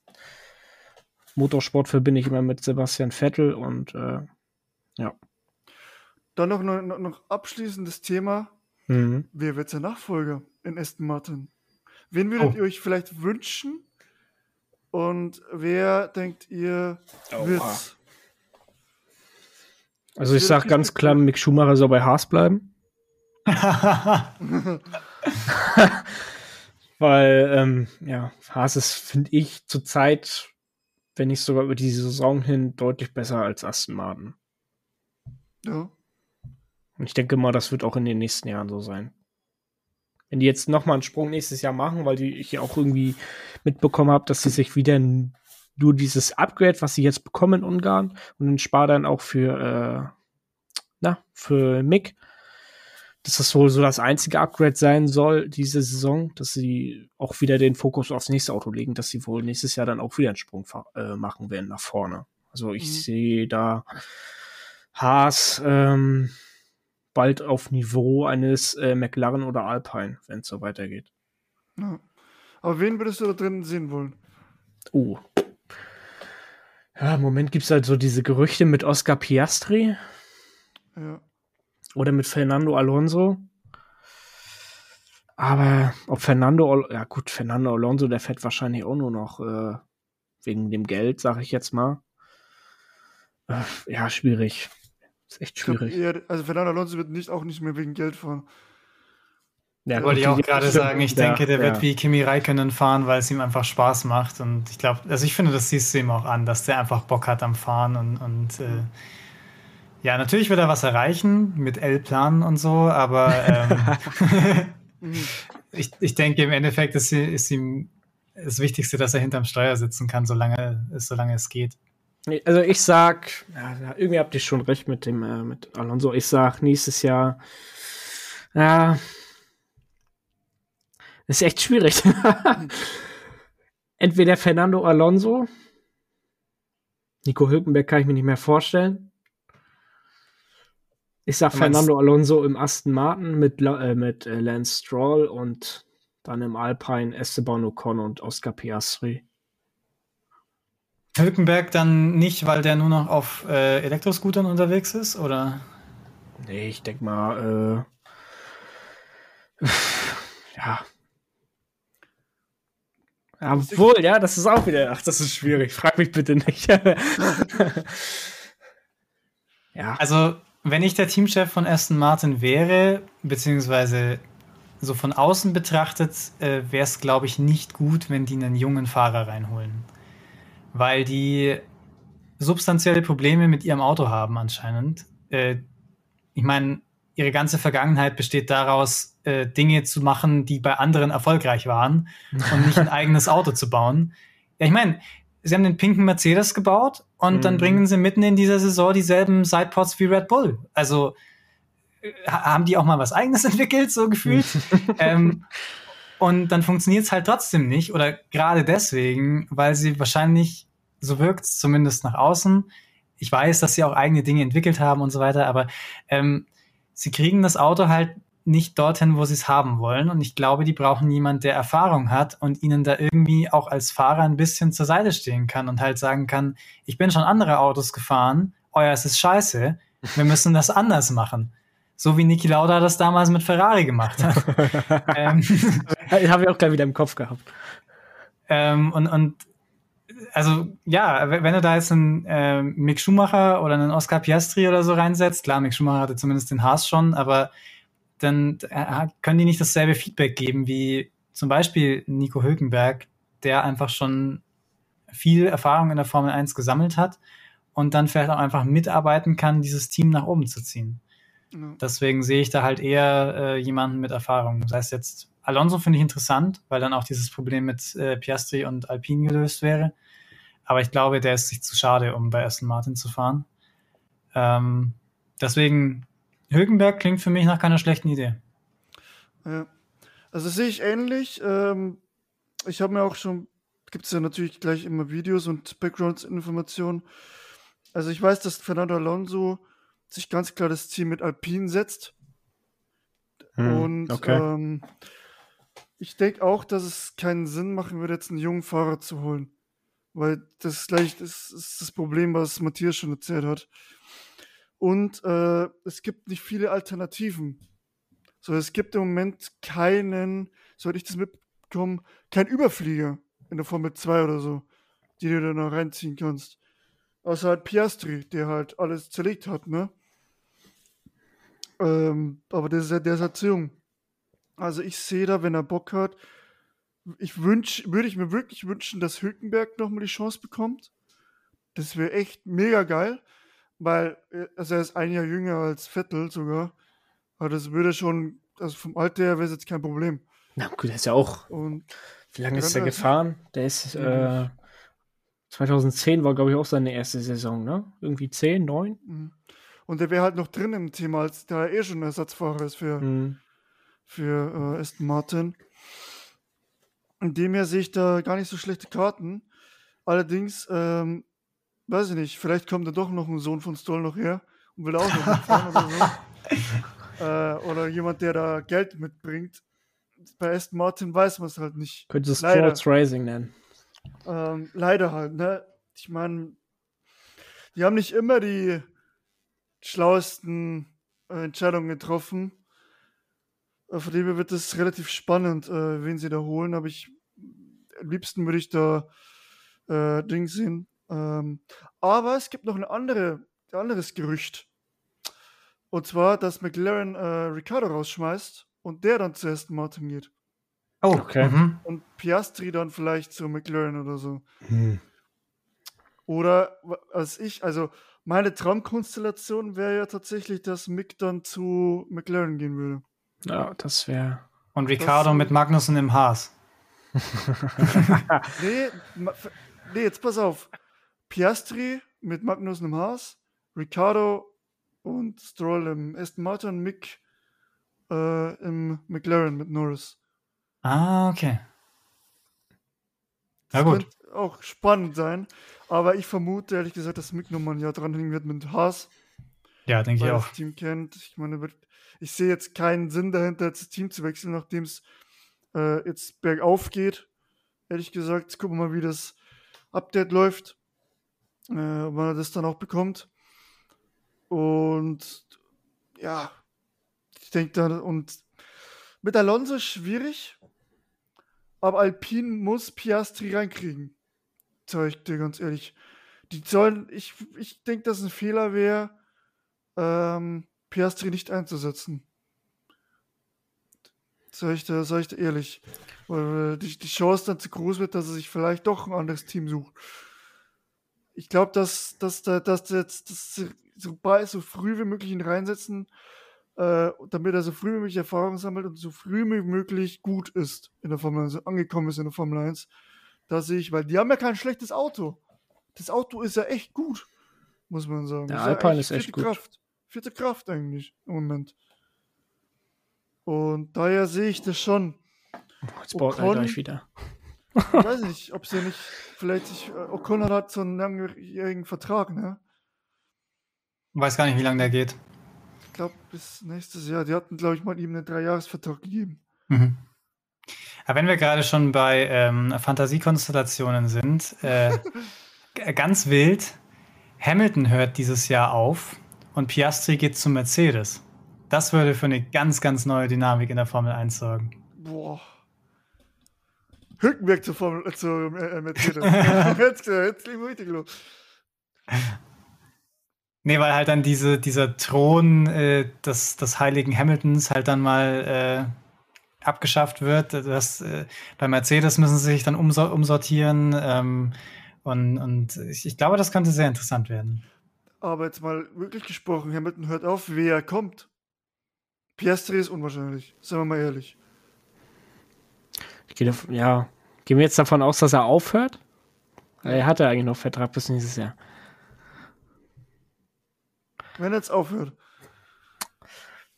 Motorsport verbinde ich immer mit Sebastian Vettel und äh, ja. Dann noch, noch, noch abschließendes Thema. Mhm. Wer wird der Nachfolger in Aston Martin? Wen würdet Oh. ihr euch vielleicht wünschen? Und wer denkt ihr wird's? Also ich Wird sag richtig ganz klar. Mick Schumacher soll bei Haas bleiben. Weil, ähm, ja, Haas ist, finde ich, zurzeit, wenn nicht sogar über die Saison hin, deutlich besser als Aston Martin. Ja. Und ich denke mal, das wird auch in den nächsten Jahren so sein. Wenn die jetzt nochmal einen Sprung nächstes Jahr machen, weil die, ich ja auch irgendwie mitbekommen habe, dass sie sich wieder nur dieses Upgrade, was sie jetzt bekommen in Ungarn, und den Spar dann auch für, äh, na, für Mick, dass das wohl so das einzige Upgrade sein soll diese Saison, dass sie auch wieder den Fokus aufs nächste Auto legen, dass sie wohl nächstes Jahr dann auch wieder einen Sprung äh, machen werden nach vorne. Also ich Mhm. sehe da Haas ähm, bald auf Niveau eines äh, McLaren oder Alpine, wenn es so weitergeht. ja. Aber wen würdest du da drin sehen wollen? Oh. Ja, im Moment gibt es halt so diese Gerüchte mit Oscar Piastri Ja. oder mit Fernando Alonso. Aber ob Fernando, ja gut, Fernando Alonso, der fährt wahrscheinlich auch nur noch äh, wegen dem Geld, sag ich jetzt mal. Äh, ja, schwierig. Ist echt schwierig. eher, also Fernando Alonso wird nicht auch nicht mehr wegen Geld fahren. Ja, wollte ich auch gerade sagen. Ich ja, denke, der ja. wird wie Kimi Räikkönen fahren, weil es ihm einfach Spaß macht. Und ich glaube, also ich finde, das siehst du ihm auch an, dass der einfach Bock hat am Fahren und, und äh, ja, natürlich wird er was erreichen mit L-Plan und so, aber ähm, ich, ich denke, im Endeffekt ist, ist ihm das Wichtigste, dass er hinterm Steuer sitzen kann, solange es, solange es geht. Also ich sag, ja, irgendwie habt ihr schon recht mit dem äh, mit Alonso. Ich sag nächstes Jahr, ja, ist echt schwierig. Entweder Fernando Alonso, Nico Hülkenberg kann ich mir nicht mehr vorstellen. Ich sag Fernando Alonso im Aston Martin mit, äh, mit äh, Lance Stroll und dann im Alpine Esteban Ocon und Oscar Piastri. Hülkenberg dann nicht, weil der nur noch auf äh, Elektroscootern unterwegs ist, oder? Nee, ich denke mal, äh, ja. Obwohl, ja, das ist auch wieder, ach, das ist schwierig. Frag mich bitte nicht. ja. Also, wenn ich der Teamchef von Aston Martin wäre, beziehungsweise so von außen betrachtet, äh, wäre es, glaube ich, nicht gut, wenn die einen jungen Fahrer reinholen. Weil die substanzielle Probleme mit ihrem Auto haben anscheinend. Äh, ich meine, ihre ganze Vergangenheit besteht daraus, äh, Dinge zu machen, die bei anderen erfolgreich waren und nicht ein eigenes Auto zu bauen. Ja, ich meine, sie haben den pinken Mercedes gebaut und mhm. dann bringen sie mitten in dieser Saison dieselben Sidepods wie Red Bull. Also äh, haben die auch mal was eigenes entwickelt, so gefühlt. ähm, und dann funktioniert es halt trotzdem nicht oder gerade deswegen, weil sie wahrscheinlich, so wirkt es zumindest nach außen, ich weiß, dass sie auch eigene Dinge entwickelt haben und so weiter, aber ähm, sie kriegen das Auto halt nicht dorthin, wo sie es haben wollen. Und ich glaube, die brauchen jemand, der Erfahrung hat und ihnen da irgendwie auch als Fahrer ein bisschen zur Seite stehen kann und halt sagen kann, ich bin schon andere Autos gefahren, euer ist scheiße, wir müssen das anders machen. So wie Niki Lauda das damals mit Ferrari gemacht hat. ähm, Habe ich auch gleich wieder im Kopf gehabt. Ähm, und, und also ja, wenn du da jetzt einen äh, Mick Schumacher oder einen Oscar Piastri oder so reinsetzt, klar, Mick Schumacher hatte zumindest den Haas schon, aber dann äh, können die nicht dasselbe Feedback geben wie zum Beispiel Nico Hülkenberg, der einfach schon viel Erfahrung in der Formel 1 gesammelt hat und dann vielleicht auch einfach mitarbeiten kann, dieses Team nach oben zu ziehen. Deswegen sehe ich da halt eher äh, jemanden mit Erfahrung. Das heißt jetzt, Alonso finde ich interessant, weil dann auch dieses Problem mit äh, Piastri und Alpine gelöst wäre. Aber ich glaube, der ist sich zu schade, um bei Aston Martin zu fahren. Ähm, deswegen Hülkenberg klingt für mich nach keiner schlechten Idee. Ja. Also sehe ich ähnlich. Ähm, ich habe mir auch schon, gibt es ja natürlich gleich immer Videos und Background-Informationen. Also ich weiß, dass Fernando Alonso sich ganz klar das Ziel mit Alpine setzt. Hm, und okay. ähm, ich denke auch, dass es keinen Sinn machen würde, jetzt einen jungen Fahrer zu holen. Weil das ist gleich das, ist das Problem, was Matthias schon erzählt hat. Und äh, es gibt nicht viele Alternativen. So, es gibt im Moment keinen, soweit ich das mitbekomme, keinen Überflieger in der Formel 2 oder so, die du da noch reinziehen kannst. Außer halt Piastri, der halt alles zerlegt hat, ne? Ähm, aber der ist, der ist halt jung. Also ich sehe da, wenn er Bock hat, ich wünsch, würde ich mir wirklich wünschen, dass Hülkenberg nochmal die Chance bekommt. Das wäre echt mega geil weil äh, also er ist ein Jahr jünger als Vettel sogar. Aber das würde schon, also vom Alter her wäre es jetzt kein Problem. Na gut, der ist ja auch. Und wie lange ist der gefahren? Der ist äh, 2010 war, glaube ich, auch seine erste Saison, ne? Irgendwie 10, 9? Mhm. Und der wäre halt noch drin im Thema, als der eh schon Ersatzfahrer ist für, mhm. für äh, Aston Martin. In dem her sehe ich da gar nicht so schlechte Karten. Allerdings ähm, weiß ich nicht, vielleicht kommt da doch noch ein Sohn von Stoll noch her und will auch noch mitfahren oder so. äh, oder jemand, der da Geld mitbringt. Bei Aston Martin weiß man es halt nicht. Könnte es Sports Racing nennen. Ähm, leider halt, ne? Ich meine, die haben nicht immer die schlauesten äh, Entscheidungen getroffen. Äh, von dem her wird es relativ spannend, äh, wen sie da holen. Aber ich, am liebsten würde ich da äh, Ding sehen, ähm, aber es gibt noch ein andere, anderes Gerücht. Und zwar, dass McLaren äh, Ricardo rausschmeißt und der dann zu Aston Martin geht. Oh, okay. Mhm. Und Piastri dann vielleicht zu McLaren oder so. Hm. Oder als ich, also meine Traumkonstellation wäre ja tatsächlich, dass Mick dann zu McLaren gehen würde. Ja, das wäre. Und Ricardo mit Magnussen im Haas. nee, nee, jetzt pass auf. Piastri mit Magnussen im Haas, Ricardo und Stroll im Aston Martin, Mick äh, im McLaren mit Norris. Ah, okay. Ja, gut. Könnte auch spannend sein, aber ich vermute ehrlich gesagt, dass Mick nochmal ein Jahr dranhängen wird mit Haas. Ja, denke ich auch. Das Team kennt. Ich meine, ich sehe jetzt keinen Sinn dahinter, das Team zu wechseln, nachdem es äh, jetzt bergauf geht. Ehrlich gesagt, gucken wir mal, wie das Update läuft. Äh, wann er das dann auch bekommt. Und ja, ich denke dann, und mit Alonso schwierig, aber Alpine muss Piastri reinkriegen. Sag ich dir ganz ehrlich. Die sollen, ich, ich denke, dass ein Fehler wäre, ähm, Piastri nicht einzusetzen. Sag ich dir, sag ich dir ehrlich. Weil die, die Chance dann zu groß wird, dass er sich vielleicht doch ein anderes Team sucht. Ich glaube, dass, dass, dass, dass, dass, dass so, so früh wie möglich ihn reinsetzen, äh, damit er so früh wie möglich Erfahrung sammelt und so früh wie möglich gut ist in der Formel 1, angekommen ist in der Formel 1. Da sehe ich, weil die haben ja kein schlechtes Auto. Das Auto ist ja echt gut, muss man sagen. Der Alpine ja ist echt gut. Kraft. Vierte Kraft eigentlich im Moment. Und daher sehe ich das schon. Jetzt baut er gleich wieder. Ich weiß nicht, ob sie nicht, vielleicht sich, äh, Ocon hat so einen langjährigen Vertrag, ne? Weiß gar nicht, wie lange der geht glaube, bis nächstes Jahr. Die hatten, glaube ich, mal ihm einen Dreijahresvertrag gegeben. Mhm. Aber wenn wir gerade schon bei ähm, Fantasiekonstellationen sind, äh, ganz wild, Hamilton hört dieses Jahr auf und Piastri geht zu Mercedes. Das würde für eine ganz, ganz neue Dynamik in der Formel 1 sorgen. Boah. Hülkenberg zur Formel, zu äh, Mercedes. jetzt, jetzt liegen wir richtig los. Nee, weil halt dann diese, dieser Thron äh, des, des heiligen Hamiltons halt dann mal äh, abgeschafft wird. Das, äh, bei Mercedes müssen sie sich dann umso umsortieren. Ähm, und und ich, ich, glaube, das könnte sehr interessant werden. Aber jetzt mal wirklich gesprochen, Hamilton hört auf, wer kommt. Piastri ist unwahrscheinlich, sagen wir mal ehrlich. Ich gehe ja, gehen wir jetzt davon aus, dass er aufhört? Er hatte eigentlich noch Vertrag bis nächstes Jahr wenn er jetzt aufhört.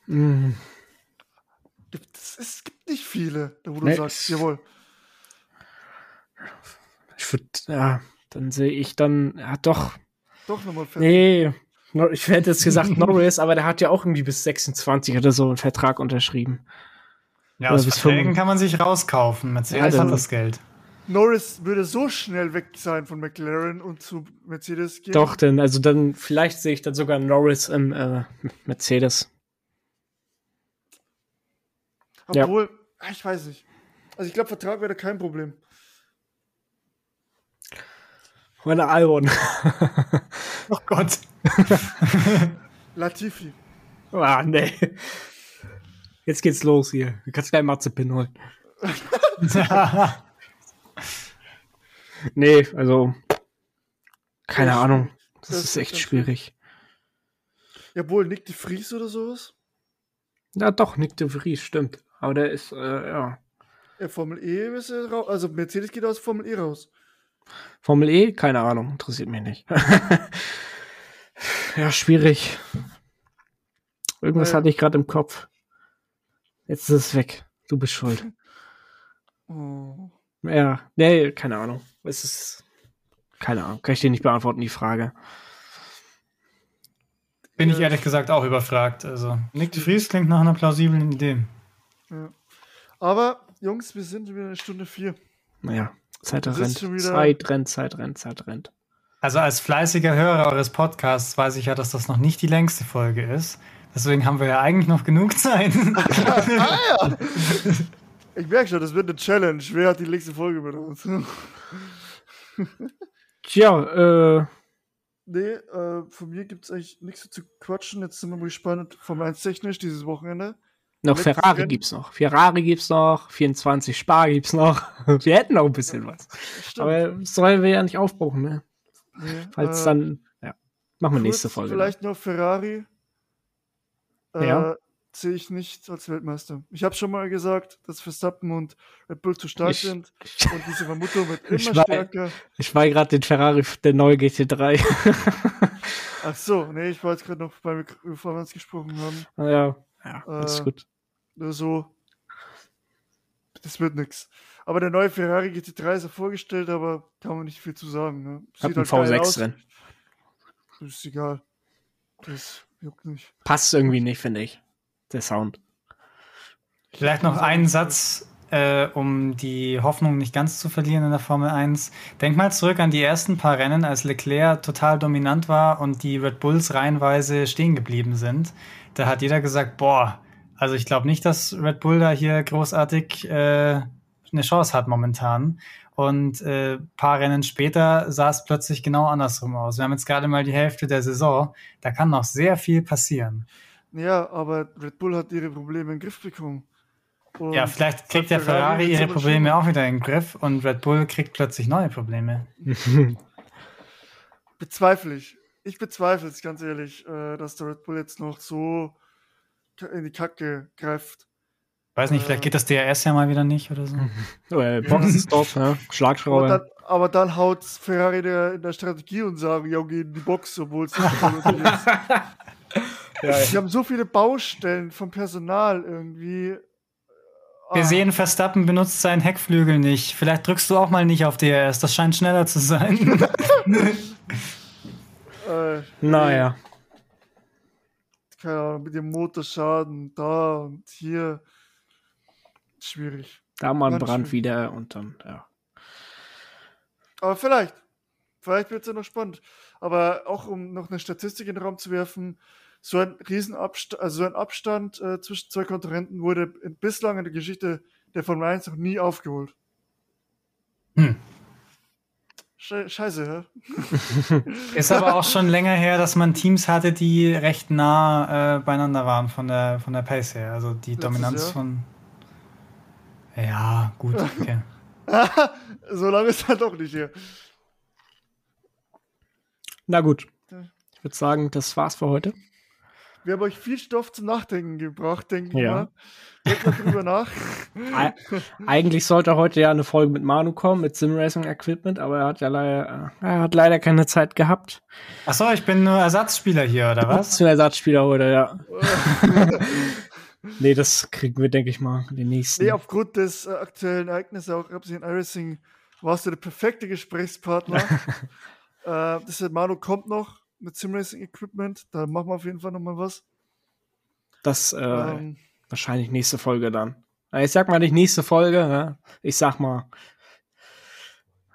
Mm. Es, es, gibt nicht viele, wo du nee, sagst, jawohl. Ich würde, ja, dann sehe ich dann, ja doch. Doch nochmal fest. Nee, ich hätte jetzt gesagt Norris, aber der hat ja auch irgendwie bis 26 oder so einen Vertrag unterschrieben. Ja, aus Verträgen kann man sich rauskaufen. Mercedes ja, hat das Geld. Norris würde so schnell weg sein von McLaren und zu Mercedes gehen. Doch, denn, also dann, vielleicht sehe ich dann sogar Norris im äh, Mercedes. Obwohl, ja. Ah, ich weiß nicht. Also ich glaube, Vertrag wäre kein Problem. Meine Albon. oh Gott. Latifi. Ah, nee. Jetzt geht's los hier. Du kannst gleich Marzipin holen. Nee, also keine das Ahnung. Das, das, ist echt schwierig. Ja, wohl Nick de Vries oder sowas? Ja, doch, Nick de Vries, stimmt. Aber der ist, äh, ja. Ja, Formel E ist er raus. Also Mercedes geht aus Formel E raus. Formel E? Keine Ahnung, interessiert mich nicht. ja, schwierig. Irgendwas Weil, hatte ich gerade im Kopf. Jetzt ist es weg. Du bist schuld. Oh. Ja, nee, keine Ahnung. Es ist. Keine Ahnung. Kann ich dir nicht beantworten, die Frage. Bin ich ehrlich gesagt auch überfragt. Also, Nick de Vries klingt nach einer plausiblen Idee. Ja. Aber, Jungs, wir sind wieder eine Stunde vier. Naja, Zeit rennt. Zeit rennt, Zeit rennt, Zeit rennt. Also, als fleißiger Hörer eures Podcasts weiß ich ja, dass das noch nicht die längste Folge ist. Deswegen haben wir ja eigentlich noch genug Zeit. ah, ja. Ich merke schon, das wird eine Challenge. Wer hat die nächste Folge mit uns? Tja, äh. Nee, äh, von mir gibt es eigentlich nichts zu quatschen. Jetzt sind wir mal gespannt, vom 1 technisch dieses Wochenende. Noch Ferrari Rennen. gibt's noch. Ferrari gibt's noch. 24 Spar gibt's noch. Wir hätten noch ein bisschen was. Stimmt. Aber sollen wir ja nicht aufbrauchen, ne? Nee, Falls äh, dann, ja. Machen wir nächste Folge. Vielleicht noch Ferrari. Äh, ja. Sehe ich nicht als Weltmeister. Ich habe schon mal gesagt, dass Verstappen und Red Bull zu stark ich, sind. Und diese Vermutung wird immer war, stärker. Ich war gerade den Ferrari, der neue GT3. Ach so, nee, ich war jetzt gerade noch, bei, bevor wir uns gesprochen haben. Ja, ja, äh, ist gut. Nur so. Das wird nix. Aber der neue Ferrari GT3 ist ja vorgestellt, aber kann man nicht viel zu sagen. Ne? Sieht halt V6 drin. Ist egal. Das juckt nicht. Passt irgendwie nicht, finde ich. Der Sound. Vielleicht noch einen Satz, äh, um die Hoffnung nicht ganz zu verlieren in der Formel 1. Denk mal zurück an die ersten paar Rennen, als Leclerc total dominant war und die Red Bulls reihenweise stehen geblieben sind. Da hat jeder gesagt, boah, also ich glaube nicht, dass Red Bull da hier großartig äh, eine Chance hat momentan. Und äh, paar Rennen später sah es plötzlich genau andersrum aus. Wir haben jetzt gerade mal die Hälfte der Saison. Da kann noch sehr viel passieren. Ja, aber Red Bull hat ihre Probleme im Griff bekommen. Und ja, vielleicht kriegt der Ferrari, Ferrari ihre Probleme auch wieder in den Griff und Red Bull kriegt plötzlich neue Probleme. bezweifle ich. Ich bezweifle es ganz ehrlich, äh, dass der Red Bull jetzt noch so in die Kacke greift. Weiß nicht, vielleicht äh, geht das DRS ja mal wieder nicht oder so. oder Boxenstopp, ja. Schlagschraube. Aber dann, aber dann haut Ferrari der, in der Strategie und sagen, ja, geh in die Box, obwohl es nicht ist. ja, haben so viele Baustellen vom Personal irgendwie. Wir ah. sehen, Verstappen benutzt seinen Heckflügel nicht. Vielleicht drückst du auch mal nicht auf DRS. Das scheint schneller zu sein. äh, naja. Keine Ahnung, mit dem Motorschaden da und hier. Schwierig. Da mal ein Brand schwierig. wieder und dann, ja. Aber vielleicht. Vielleicht wird es ja noch spannend. Aber auch um noch eine Statistik in den Raum zu werfen, so ein Riesenabstand, also so ein Abstand äh, zwischen zwei Kontrahenten wurde in, bislang in der Geschichte der Formel 1 noch nie aufgeholt. Hm. Scheiße, ja? Ist aber auch schon länger her, dass man Teams hatte, die recht nah äh, beieinander waren von der, von der Pace her. Also die Letztes Dominanz Jahr? von. Ja, gut, okay. so lange ist halt doch nicht hier. Na gut. Ich würde sagen, das war's für heute. Wir haben euch viel Stoff zum Nachdenken gebracht, denke ich ja. mal. Denkt mal drüber nach. Eigentlich sollte heute ja eine Folge mit Manu kommen, mit Simracing Equipment, aber er hat ja leider, äh, er hat leider keine Zeit gehabt. Achso, ich bin nur Ersatzspieler hier, oder was? Du Ersatzspieler heute, ja. nee, das kriegen wir, denke ich mal, den nächsten. Nee, aufgrund des äh, aktuellen Ereignisses, auch in Irising, warst du der perfekte Gesprächspartner. äh, das Manu kommt noch mit Simracing Equipment. Da machen wir auf jeden Fall nochmal was. Das äh, ähm, wahrscheinlich nächste Folge dann. Ich sag mal nicht nächste Folge, ne? ich sag mal.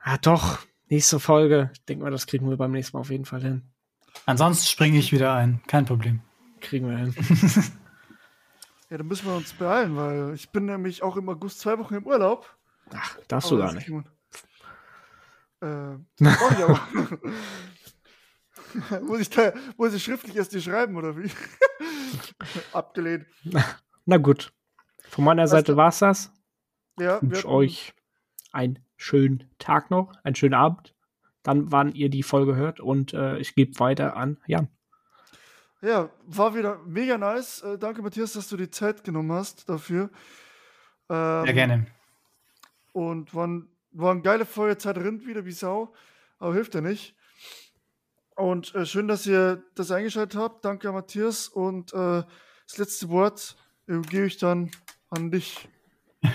Ja, doch, nächste Folge. Ich denke mal, das kriegen wir beim nächsten Mal auf jeden Fall hin. Ansonsten springe ich wieder ein. Kein Problem. Kriegen wir hin. ja, dann müssen wir uns beeilen, weil ich bin nämlich auch im August zwei Wochen im Urlaub. Ach, darfst du gar nicht. Äh, das ich aber. muss, ich da, muss ich schriftlich erst dir schreiben, oder wie? Abgelehnt. Na, gut. Von meiner weißt Seite war es das. Ja, ich wünsche euch einen schönen Tag noch, einen schönen Abend. Dann, wann ihr die Folge hört. Und äh, ich gebe weiter an Jan. Ja, war wieder mega nice. Äh, danke, Matthias, dass du die Zeit genommen hast dafür. Ähm, Sehr gerne. Und waren, waren geile Folge, Zeit rinnt wieder wie Sau. Aber hilft ja nicht. Und äh, schön, dass ihr das eingeschaltet habt. Danke, Matthias. Und äh, das letzte Wort äh, gebe ich dann an dich.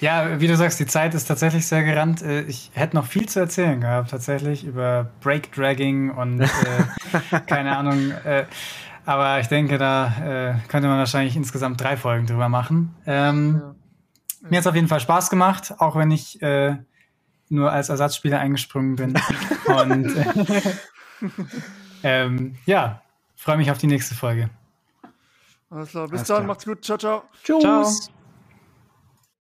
ja, wie du sagst, die Zeit ist tatsächlich sehr gerannt. Äh, ich hätte noch viel zu erzählen gehabt, tatsächlich, über Breakdragging und äh, keine Ahnung. Äh, aber ich denke, da könnte man wahrscheinlich insgesamt drei Folgen drüber machen. Ähm, ja. Mir hat es auf jeden Fall Spaß gemacht, auch wenn ich nur als Ersatzspieler eingesprungen bin. und ähm, ja, freue mich auf die nächste Folge. Alles klar, bis Alles dann, klar. macht's gut, ciao, ciao. Tschüss. Ciao.